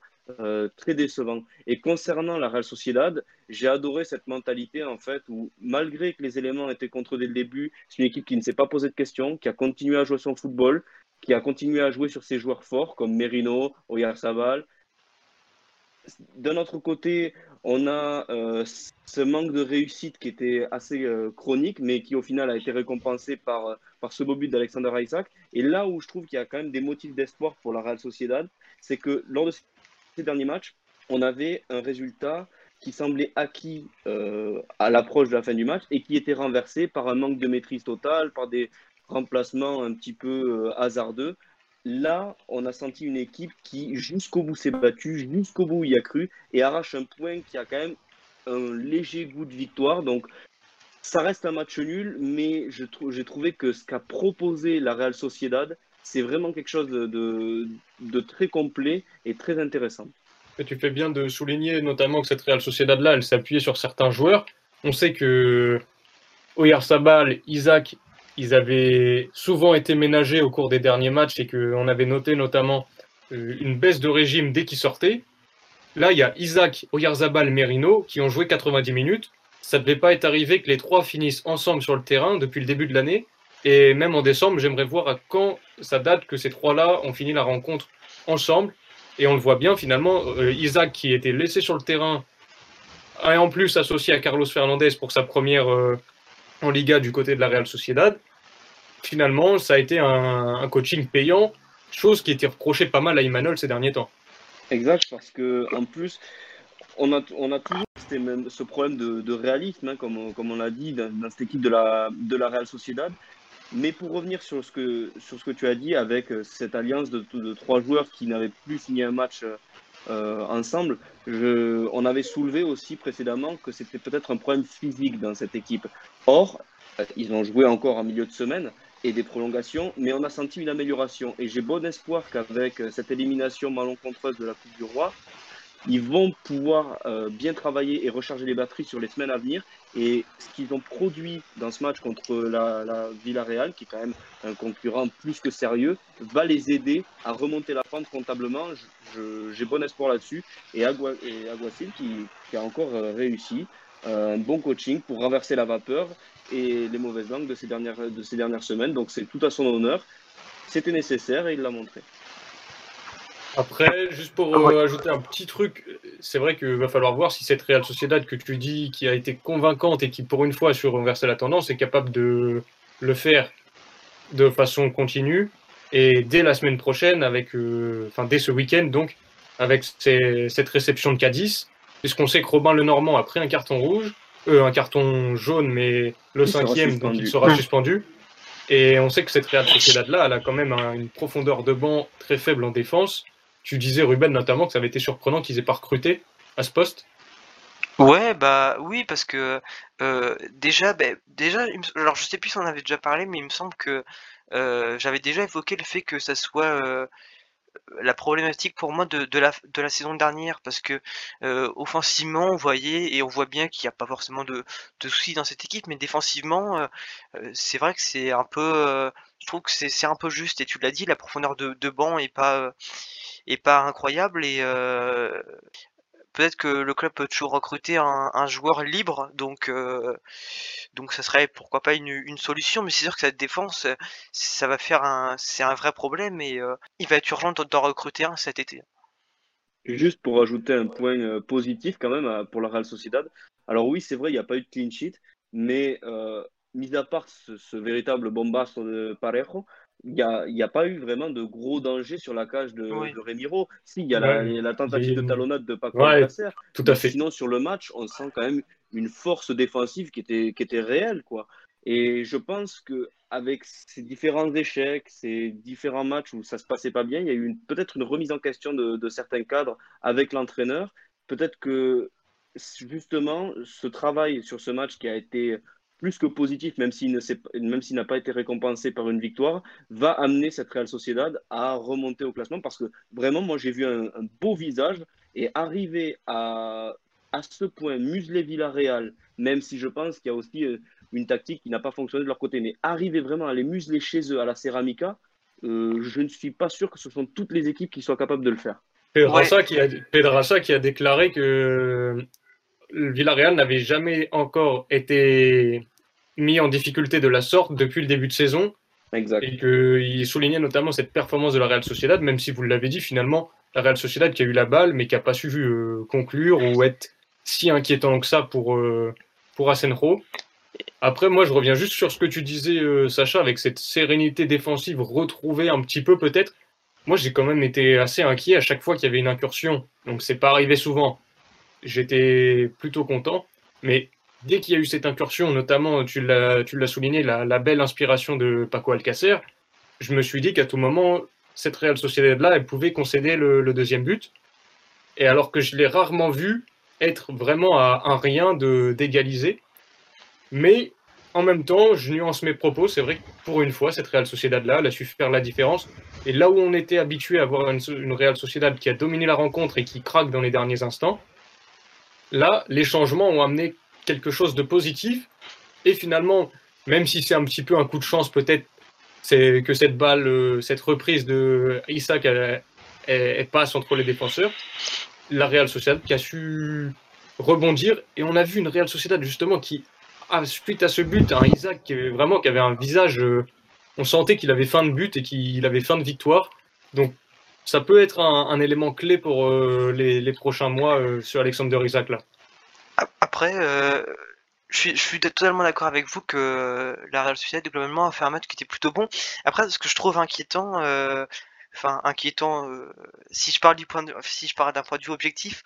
très décevants. Et concernant la Real Sociedad, j'ai adoré cette mentalité en fait où malgré que les éléments étaient contre dès le début, c'est une équipe qui ne s'est pas posé de questions, qui a continué à jouer son football, qui a continué à jouer sur ses joueurs forts comme Merino, Oyarzabal, d'un autre côté, on a euh, ce manque de réussite qui était assez euh, chronique, mais qui au final a été récompensé par, euh, par ce beau but d'Alexander Isaac. Et là où je trouve qu'il y a quand même des motifs d'espoir pour la Real Sociedad, c'est que lors de ces derniers matchs, on avait un résultat qui semblait acquis à l'approche de la fin du match et qui était renversé par un manque de maîtrise totale, par des remplacements un petit peu hasardeux. Là, on a senti une équipe qui, jusqu'au bout, s'est battue, jusqu'au bout, y a cru, et arrache un point qui a quand même un léger goût de victoire. Donc, ça reste un match nul, mais j'ai trouvé que ce qu'a proposé la Real Sociedad, c'est vraiment quelque chose de, très complet et très intéressant. Et tu fais bien de souligner notamment que cette Real Sociedad-là, elle s'appuyait sur certains joueurs. On sait que Oyarzabal, Isaac ils avaient souvent été ménagés au cours des derniers matchs et qu'on avait noté notamment euh, une baisse de régime dès qu'ils sortaient. Là, il y a Isaac, Oyarzabal, Merino qui ont joué 90 minutes. Ça ne devait pas être arrivé que les trois finissent ensemble sur le terrain depuis le début de l'année. Et même en décembre, j'aimerais voir à quand ça date que ces trois-là ont fini la rencontre ensemble. Et on le voit bien finalement, euh, Isaac qui était laissé sur le terrain et en plus associé à Carlos Fernandez pour sa première euh, en Liga du côté de la Real Sociedad, finalement, ça a été un, coaching payant, chose qui était reprochée pas mal à Imanol ces derniers temps. Exact, parce que en plus, on a, toujours ce problème de, réalisme, hein, comme, on l'a dit, dans, cette équipe de la, Real Sociedad. Mais pour revenir sur ce que, tu as dit avec euh, cette alliance de, trois joueurs qui n'avaient plus signé un match euh, ensemble, on avait soulevé aussi précédemment que c'était peut-être un problème physique dans cette équipe. Or, euh, ils ont joué encore en milieu de semaine, et des prolongations, mais on a senti une amélioration. Et j'ai bon espoir qu'avec euh, cette élimination malencontreuse de la Coupe du Roi, ils vont pouvoir euh, bien travailler et recharger les batteries sur les semaines à venir. Et ce qu'ils ont produit dans ce match contre la, la Villarreal, qui est quand même un concurrent plus que sérieux, va les aider à remonter la pente comptablement. J'ai bon espoir là-dessus. Et, Agua, qui, a encore euh, réussi. un bon coaching pour renverser la vapeur et les mauvaises langues de ces dernières, de ces dernières semaines. Donc c'est tout à son honneur. C'était nécessaire et il l'a montré. Après, juste pour ah ajouter un petit truc, c'est vrai qu'il va falloir voir si cette Real Sociedad que tu dis, qui a été convaincante et qui pour une fois a su renverser la tendance, est capable de le faire de façon continue et dès la semaine prochaine, avec, euh, enfin dès ce week-end donc, avec cette réception de Cadiz, puisqu'on sait que Robin Lenormand a pris un carton rouge, euh, un carton jaune, mais le cinquième, donc il sera suspendu. Et on sait que cette Real Sociedad-là, elle a quand même une profondeur de banc très faible en défense. Tu disais, Ruben, notamment, que ça avait été surprenant qu'ils aient pas recruté à ce poste. Ouais, bah oui, parce que euh, déjà, bah, déjà, alors je sais plus si on avait déjà parlé, mais il me semble que euh, j'avais déjà évoqué le fait que ça soit la problématique pour moi de, de, la, de la saison dernière parce que euh, offensivement on voyait et on voit bien qu'il n'y a pas forcément de, de, soucis dans cette équipe mais défensivement euh, euh, c'est vrai que c'est un peu je trouve que c'est un peu juste et tu l'as dit la profondeur de, de banc est pas est pas incroyable et peut-être que le club peut toujours recruter un, joueur libre, donc euh, donc ça serait pourquoi pas une, solution. Mais c'est sûr que cette défense, ça va faire un, c'est un vrai problème et euh, il va être urgent d'en recruter un cet été. Juste pour ajouter un point euh, positif quand même pour la Real Sociedad. Alors oui, c'est vrai, il n'y a pas eu de clean sheet, mais mis à part ce, véritable bombasso de Parejo, il n'y a, pas eu vraiment de gros danger sur la cage de, de Remiro. Si, il y a la, tentative de talonnade de Paco ouais, Tout à fait. Sinon, sur le match, on sent quand même une force défensive qui était, qui était réelle, quoi. Et je pense que avec ces différents échecs, ces différents matchs où ça se passait pas bien, il y a eu peut-être une remise en question de, de certains cadres avec l'entraîneur. Peut-être que justement, ce travail sur ce match qui a été plus que positif, même s'il n'a pas été récompensé par une victoire, va amener cette Real Sociedad à remonter au classement parce que vraiment, moi, j'ai vu un, beau visage et arriver à, à ce point museler Villarreal, même si je pense qu'il y a aussi euh, une tactique qui n'a pas fonctionné de leur côté, mais arriver vraiment à les museler chez eux à la Ceramica, euh, je ne suis pas sûr que ce sont toutes les équipes qui soient capables de le faire. Pedrassa, qui, a, Pedrassa qui a déclaré que Villarreal n'avait jamais encore été mis en difficulté de la sorte depuis le début de saison. Exact. Et qu'il soulignait notamment cette performance de la Real Sociedad, même si vous l'avez dit, finalement, la Real Sociedad qui a eu la balle, mais qui n'a pas su euh, conclure ou être si inquiétant que ça pour, euh, pour Asenjo. Après, moi, je reviens juste sur ce que tu disais, euh, Sacha, avec cette sérénité défensive retrouvée un petit peu peut-être. Moi, j'ai quand même été assez inquiet à chaque fois qu'il y avait une incursion. Donc, c'est pas arrivé souvent j'étais plutôt content. Mais dès qu'il y a eu cette incursion, notamment, tu l'as, souligné, la, belle inspiration de Paco Alcacer, je me suis dit qu'à tout moment, cette Real Sociedad-là, elle pouvait concéder le, deuxième but. Et alors que je l'ai rarement vu être vraiment à un rien d'égaliser. Mais en même temps, je nuance mes propos. C'est vrai que pour une fois, cette Real Sociedad-là, elle a su faire la différence. Et là où on était habitué à voir une, une Real Sociedad qui a dominé la rencontre et qui craque dans les derniers instants, Là, les changements ont amené quelque chose de positif. Et finalement, même si c'est un petit peu un coup de chance, peut-être, c'est que cette balle, euh, cette reprise de Isaac, elle, passe entre les défenseurs. La Real Sociedad qui a su rebondir. Et on a vu une Real Sociedad justement qui, suite à ce but, un Isaac qui vraiment qui avait un visage. Euh, on sentait qu'il avait fin de but et qu'il avait fin de victoire. Donc ça peut être un, élément clé pour euh, les, prochains mois euh, sur Alexander Isaac là. Après, euh, je, suis, totalement d'accord avec vous que la Real Sociedad globalement a fait un match qui était plutôt bon. Après, ce que je trouve inquiétant, enfin inquiétant, si je parle du point si je parle d'un point de vue objectif,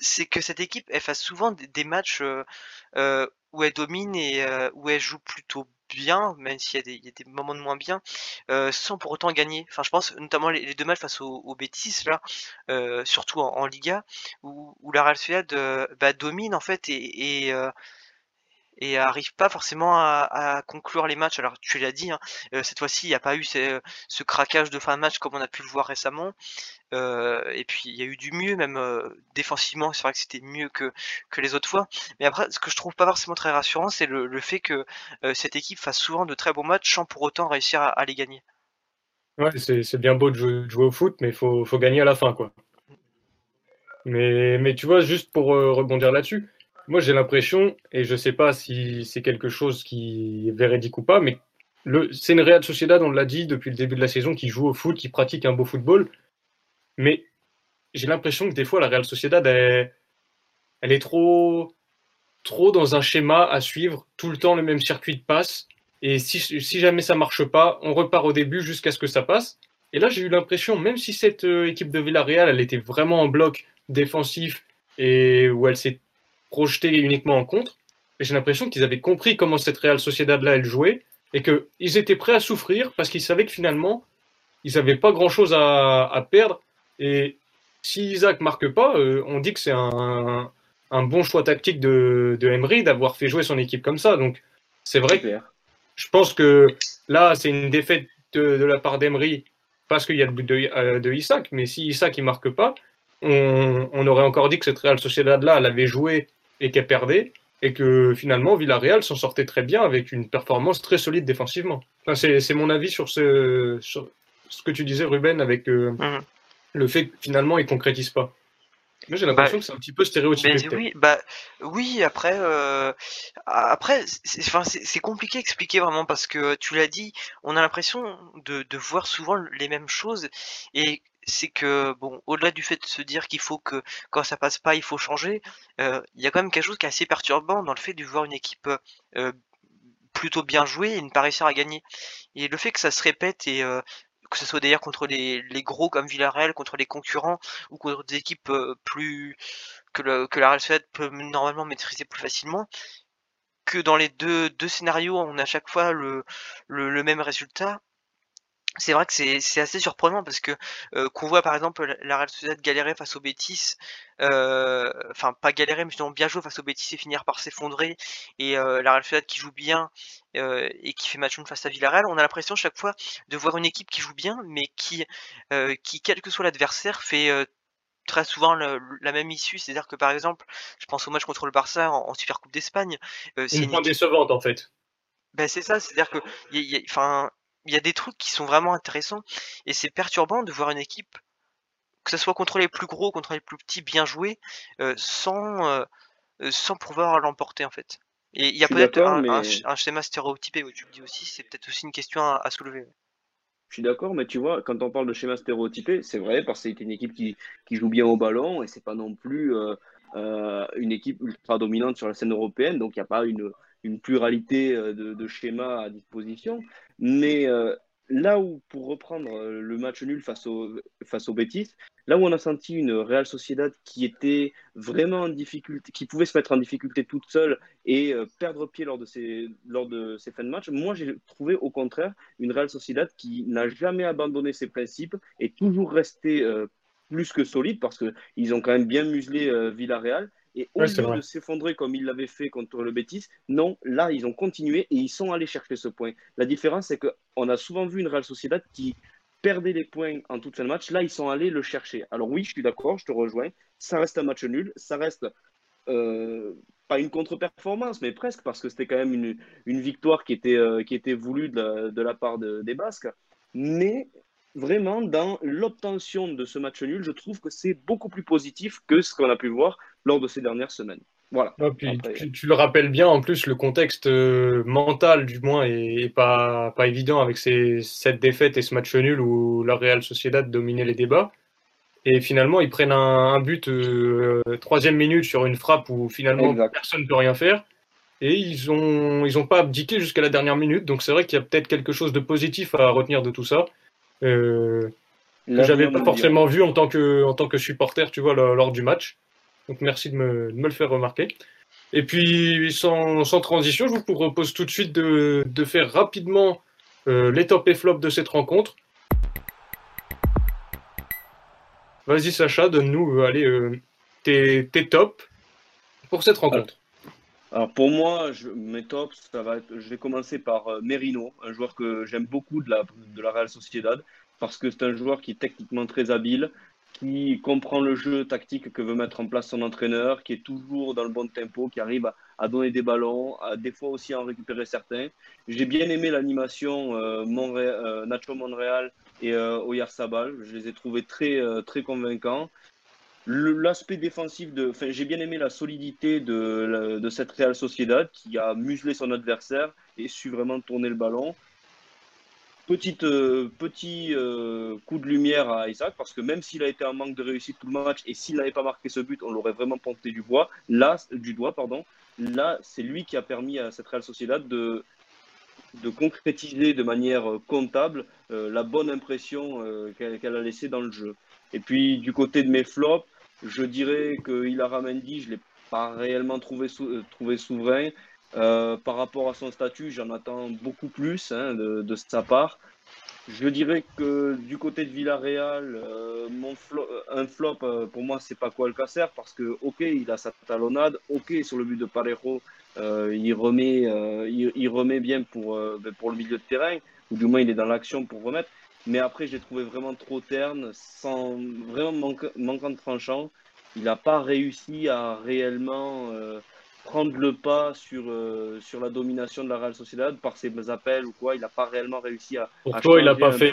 c'est que cette équipe elle fasse souvent des, matchs où elle domine et où elle joue plutôt bien, même s'il y, y, a des moments de moins bien, euh, sans pour autant gagner. Enfin, je pense notamment les, deux matchs face aux, aux Betis, là, euh, surtout en, Liga, où, la Real Sociedad euh, bah, domine en fait et, et arrive pas forcément à, conclure les matchs. Alors tu l'as dit, hein, cette fois-ci il n'y a pas eu ce, ce, craquage de fin de match comme on a pu le voir récemment. Euh, et puis il y a eu du mieux, même euh, défensivement, c'est vrai que c'était mieux que, que les autres fois. Mais après, ce que je trouve pas forcément très rassurant, c'est le, le, fait que euh, cette équipe fasse souvent de très bons matchs sans pour autant réussir à, les gagner. Ouais, c'est bien beau de jouer, au foot, mais il faut, faut, gagner à la fin, quoi. Mais, mais tu vois, juste pour rebondir là-dessus, moi j'ai l'impression, et je sais pas si c'est quelque chose qui est véridique ou pas, mais c'est une Real Sociedad, on l'a dit depuis le début de la saison, qui joue au foot, qui pratique un beau football. Mais j'ai l'impression que des fois, la Real Sociedad, elle, est trop, trop dans un schéma à suivre, tout le temps le même circuit de passe. Et si, si jamais ça marche pas, on repart au début jusqu'à ce que ça passe. Et là, j'ai eu l'impression, même si cette euh, équipe de Villarreal, elle était vraiment en bloc défensif et où elle s'est projetée uniquement en contre, j'ai l'impression qu'ils avaient compris comment cette Real Sociedad-là, elle jouait et qu'ils étaient prêts à souffrir parce qu'ils savaient que finalement, ils n'avaient pas grand-chose à, à, perdre et si Isaac marque pas, euh, on dit que c'est un, un, bon choix tactique de, de Emery d'avoir fait jouer son équipe comme ça. Donc c'est vrai que je pense que là, c'est une défaite de, de la part d'Emery parce qu'il y a le but de, euh, de, Isaac. Mais si Isaac ne marque pas, on, on, aurait encore dit que cette Real Sociedad-là, elle avait joué et qu'elle perdait. Et que finalement, Villarreal s'en sortait très bien avec une performance très solide défensivement. Enfin, c'est mon avis sur ce, sur ce que tu disais, Ruben, avec euh, mhm le fait que finalement il concrétise pas. Moi j'ai l'impression bah, que c'est un petit peu stéréotypé. oui, bah oui, après, euh, après, c'est compliqué à expliquer vraiment parce que tu l'as dit, on a l'impression de, de voir souvent les mêmes choses et c'est que bon, au-delà du fait de se dire qu'il faut que quand ça passe pas, il faut changer, euh, il y a quand même quelque chose qui est assez perturbant dans le fait de voir une équipe euh, plutôt bien jouée et ne pas réussir à gagner. Et le fait que ça se répète et euh, que ce soit d'ailleurs contre les, gros comme Villarreal, contre les concurrents ou contre des équipes plus que, la Real Sociedad peut normalement maîtriser plus facilement que dans les deux, scénarios, on a à chaque fois le même résultat c'est vrai que c'est assez surprenant parce que euh, qu'on voit par exemple la Real Sociedad galérer face au Betis, euh, enfin pas galérer mais justement bien jouer face au Betis et finir par s'effondrer et euh, la Real Sociedad qui joue bien et qui fait match nul face à Villarreal, on a l'impression chaque fois de voir une équipe qui joue bien mais qui qui quel que soit l'adversaire fait très souvent la même issue, c'est-à-dire que par exemple, je pense au match contre le Barça en, en Super Coupe d'Espagne, c'est une, une décevante en fait. Ben c'est ça, c'est-à-dire que, enfin, il y a des trucs qui sont vraiment intéressants et c'est perturbant de voir une équipe, que ce soit contre les plus gros, contre les plus petits, bien jouer, euh, sans, euh, sans pouvoir l'emporter en fait. Et il y a peut-être un, schéma stéréotypé, tu le dis aussi, c'est peut-être aussi une question à, soulever. Je suis d'accord, mais tu vois, quand on parle de schéma stéréotypé, c'est vrai, parce que c'est une équipe qui, qui, joue bien au ballon et c'est pas non plus euh, une équipe ultra dominante sur la scène européenne, donc il n'y a pas une, une pluralité de, de, schémas à disposition. Mais euh, là où, pour reprendre euh, le match nul face au, face au Betis, là où on a senti une Real Sociedad qui était vraiment en difficulté, qui pouvait se mettre en difficulté toute seule et euh, perdre pied lors de ses, lors de fins de match, moi j'ai trouvé au contraire une Real Sociedad qui n'a jamais abandonné ses principes et toujours resté plus que solide parce qu'ils ont quand même bien muselé Villarreal et au lieu de s'effondrer comme ils l'avaient fait contre le Betis, non, là, ils ont continué et ils sont allés chercher ce point. La différence, c'est qu'on a souvent vu une Real Sociedad qui perdait les points en toute fin de match. Là, ils sont allés le chercher. Alors oui, je suis d'accord, je te rejoins. Ça reste un match nul. Ça reste euh, pas une contre-performance, mais presque, parce que c'était quand même une, une victoire qui était, euh, qui était voulue de la, de la part des Basques. Mais vraiment, dans l'obtention de ce match nul, je trouve que c'est beaucoup plus positif que ce qu'on a pu voir lors de ces dernières semaines. Voilà. tu, le rappelles bien, en plus, le contexte euh, mental, du moins, est, pas, pas évident avec ces, cette défaite et ce match nul où la Real Sociedad dominait les débats. Et finalement, ils prennent un, but euh, troisième minute sur une frappe où finalement personne ne peut rien faire. Et ils n'ont ils ont pas abdiqué jusqu'à la dernière minute. Donc c'est vrai qu'il y a peut-être quelque chose de positif à retenir de tout ça. Euh, que j'avais pas forcément vu en tant que, en tant que supporter, tu vois, lors du match. Donc merci de me, de me, le faire remarquer. Et puis, sans, sans, transition, je vous propose tout de suite de, de faire rapidement euh, les top et flop de cette rencontre. Vas-y Sacha, donne-nous euh, allez, euh, tes, tes tops pour cette rencontre. Alors pour moi, mes tops, ça va je vais commencer par euh, Merino, un joueur que j'aime beaucoup de la, de la Real Sociedad, parce que c'est un joueur qui est techniquement très habile, qui comprend le jeu tactique que veut mettre en place son entraîneur, qui est toujours dans le bon tempo, qui arrive à, donner des ballons, à des fois aussi à en récupérer certains. J'ai bien aimé l'animation euh, euh, Nacho Monreal et euh, Oyarzabal. Je les ai trouvés très, euh, très convaincants. L'aspect défensif, de, j'ai bien aimé la solidité de, de cette Real Sociedad qui a muselé son adversaire et su vraiment tourner le ballon. Petite, euh, petit euh, coup de lumière à Isaac parce que même s'il a été en manque de réussite tout le match et s'il n'avait pas marqué ce but, on l'aurait vraiment pointé du, bois. Là, du doigt. Pardon. Là, c'est lui qui a permis à cette Real Sociedad de, de concrétiser de manière comptable euh, la bonne impression qu'elle a laissée dans le jeu. Et puis du côté de mes flops, je dirais que Ilara Mendy, je ne l'ai pas réellement trouvé, trouvé souverain. Euh, par rapport à son statut, j'en attends beaucoup plus hein, de, sa part. Je dirais que du côté de Villarreal, euh, flop, euh, un flop euh, pour moi, c'est pas quoi le casser parce que, ok, il a sa talonnade, ok, sur le but de Parejo, euh, il, remet, bien ben, pour le milieu de terrain, ou du moins il est dans l'action pour remettre. Mais après, je l'ai trouvé vraiment trop terne, sans, vraiment manquant de tranchant. Il n'a pas réussi à réellement prendre le pas sur, euh, sur la domination de la Real Sociedad par ses appels ou quoi. Il n'a pas réellement réussi à. Pour toi, il n'a pas fait.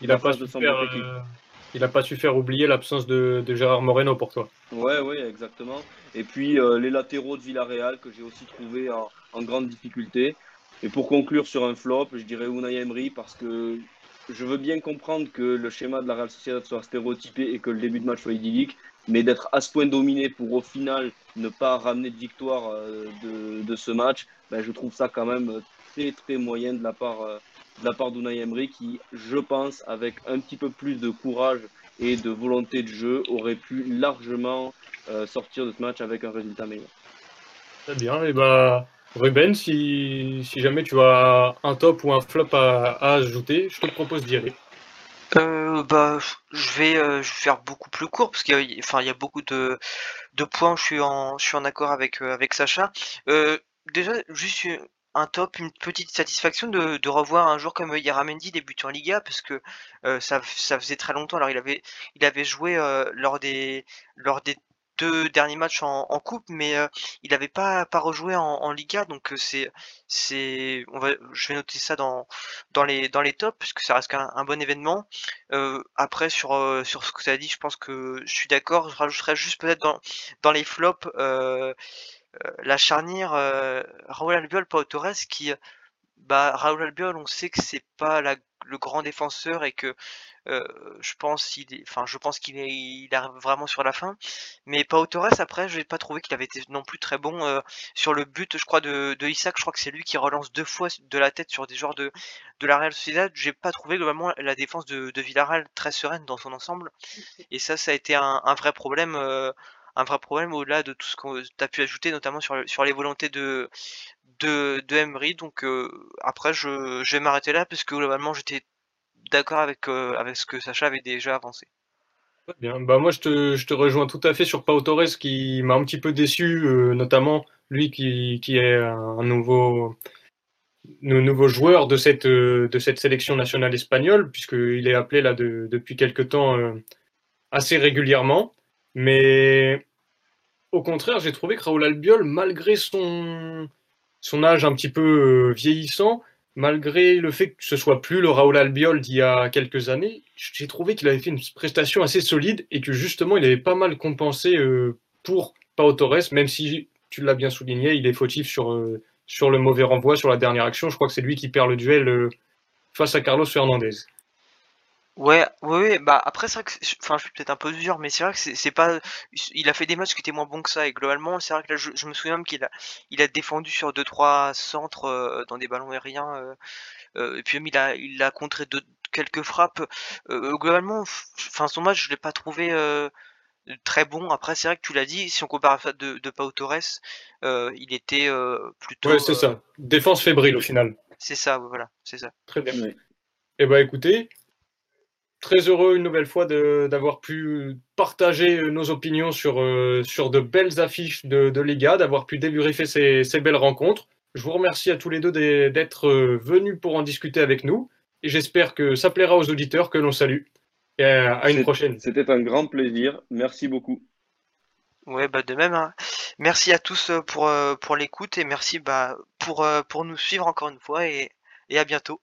il n'a pas, su faire, euh, pas su faire oublier l'absence de, de, Gérard Moreno pour toi. Ouais, ouais, exactement. Et puis euh, les latéraux de Villarreal que j'ai aussi trouvé en, en, grande difficulté. Et pour conclure sur un flop, je dirais Unai Emery parce que je veux bien comprendre que le schéma de la Real Sociedad soit stéréotypé et que le début de match soit idyllique, mais d'être à ce point dominé pour au final ne pas ramener de victoire euh, de, ce match, ben, je trouve ça quand même très très moyen de la part, euh, de la qui, je pense, avec un petit peu plus de courage et de volonté de jeu, aurait pu largement euh, sortir de ce match avec un résultat meilleur. Très bien, et bah Ruben, si, jamais tu as un top ou un flop à, ajouter, je te propose d'y aller. Euh, bah, je vais, euh, je vais faire beaucoup plus court parce qu'il y y a beaucoup de, points. où Je suis en, accord avec, euh, Sacha. Déjà, juste un top, une petite satisfaction de, revoir un joueur comme Yaramendi débuter en Liga parce que ça, faisait très longtemps. Alors, il avait, joué lors des, lors des deux derniers matchs en, coupe, mais euh, il n'avait pas, pas rejoué en, Liga. Donc, euh, c'est, c'est, on va, je vais noter ça dans, dans les, dans les tops parce que ça reste un, un bon événement. Euh, après sur sur ce que tu as dit, je pense que je suis d'accord. Je rajouterais juste peut-être dans dans les flops la charnière Raúl Albiol Pau Torres qui bah Raúl Albiol on sait que c'est pas la, le grand défenseur et que euh, je pense il est, enfin je pense qu'il est il arrive vraiment sur la fin. Mais Pau Torres après je n'ai pas trouvé qu'il avait été non plus très bon euh, sur le but je crois de, de Isaac. Je crois que c'est lui qui relance deux fois de la tête sur des joueurs de de la Real Sociedad. J'ai pas trouvé globalement la défense de, de Villarreal très sereine dans son ensemble. Et ça ça a été un, un vrai problème euh, un vrai problème au-delà de tout ce que tu as pu ajouter notamment sur, sur les volontés de de, de Emery donc euh, après je, je vais m'arrêter là parce que globalement j'étais d'accord avec euh, avec ce que Sacha avait déjà avancé bien. Bah moi, je te, je te rejoins tout à fait sur Pau Torres qui m'a un petit peu déçu, euh, notamment lui qui, qui est un nouveau, nou- nouveau joueur de cette, de cette sélection nationale espagnole, puisqu'il est appelé là de- depuis quelque temps assez régulièrement. Mais au contraire, j'ai trouvé que Raúl Albiol, malgré son, son âge un petit peu euh, vieillissant, malgré le fait que ce soit plus le Raúl Albiol d'il y a quelques années, j'ai trouvé qu'il avait fait une prestation assez solide et que justement il avait pas mal compensé euh, pour Pau Torres, même si tu l'as bien souligné, il est fautif sur, euh, sur le mauvais renvoi, sur la dernière action. Je crois que c'est lui qui perd le duel face à Carlos Fernandez. Ouais, ouais, ouais, bah après c'est vrai que, c'est- enfin je suis peut-être un peu dur, mais c'est vrai que c'est c'est pas, il a fait des matchs qui étaient moins bons que ça et globalement c'est vrai que là je, je me souviens même qu'il a, il a défendu sur deux trois centres euh, dans des ballons aériens euh, euh, et puis même il a, il a contré quelques frappes. Euh, globalement, f- enfin son match je l'ai pas trouvé euh, très bon. Après c'est vrai que tu l'as dit, si on compare à ça de, de Pau Torres, euh, il était euh, plutôt. Ouais, c'est euh, ça. Défense fébrile au final. C'est ça, voilà, c'est ça. Très bien. Ouais. Eh ben écoutez, très heureux une nouvelle fois de- d'avoir pu partager euh, nos opinions sur, euh, sur de belles affiches de, de Liga, d'avoir pu débriefer ces, ces belles rencontres. Je vous remercie à tous les deux d'e- d'être euh, venus pour en discuter avec nous et j'espère que ça plaira aux auditeurs que l'on salue. Et à, à une prochaine. C'était un grand plaisir. Merci beaucoup. Ouais, bah de même. hein. Merci à tous pour, pour l'écoute et merci bah, pour, pour nous suivre encore une fois et, et à bientôt.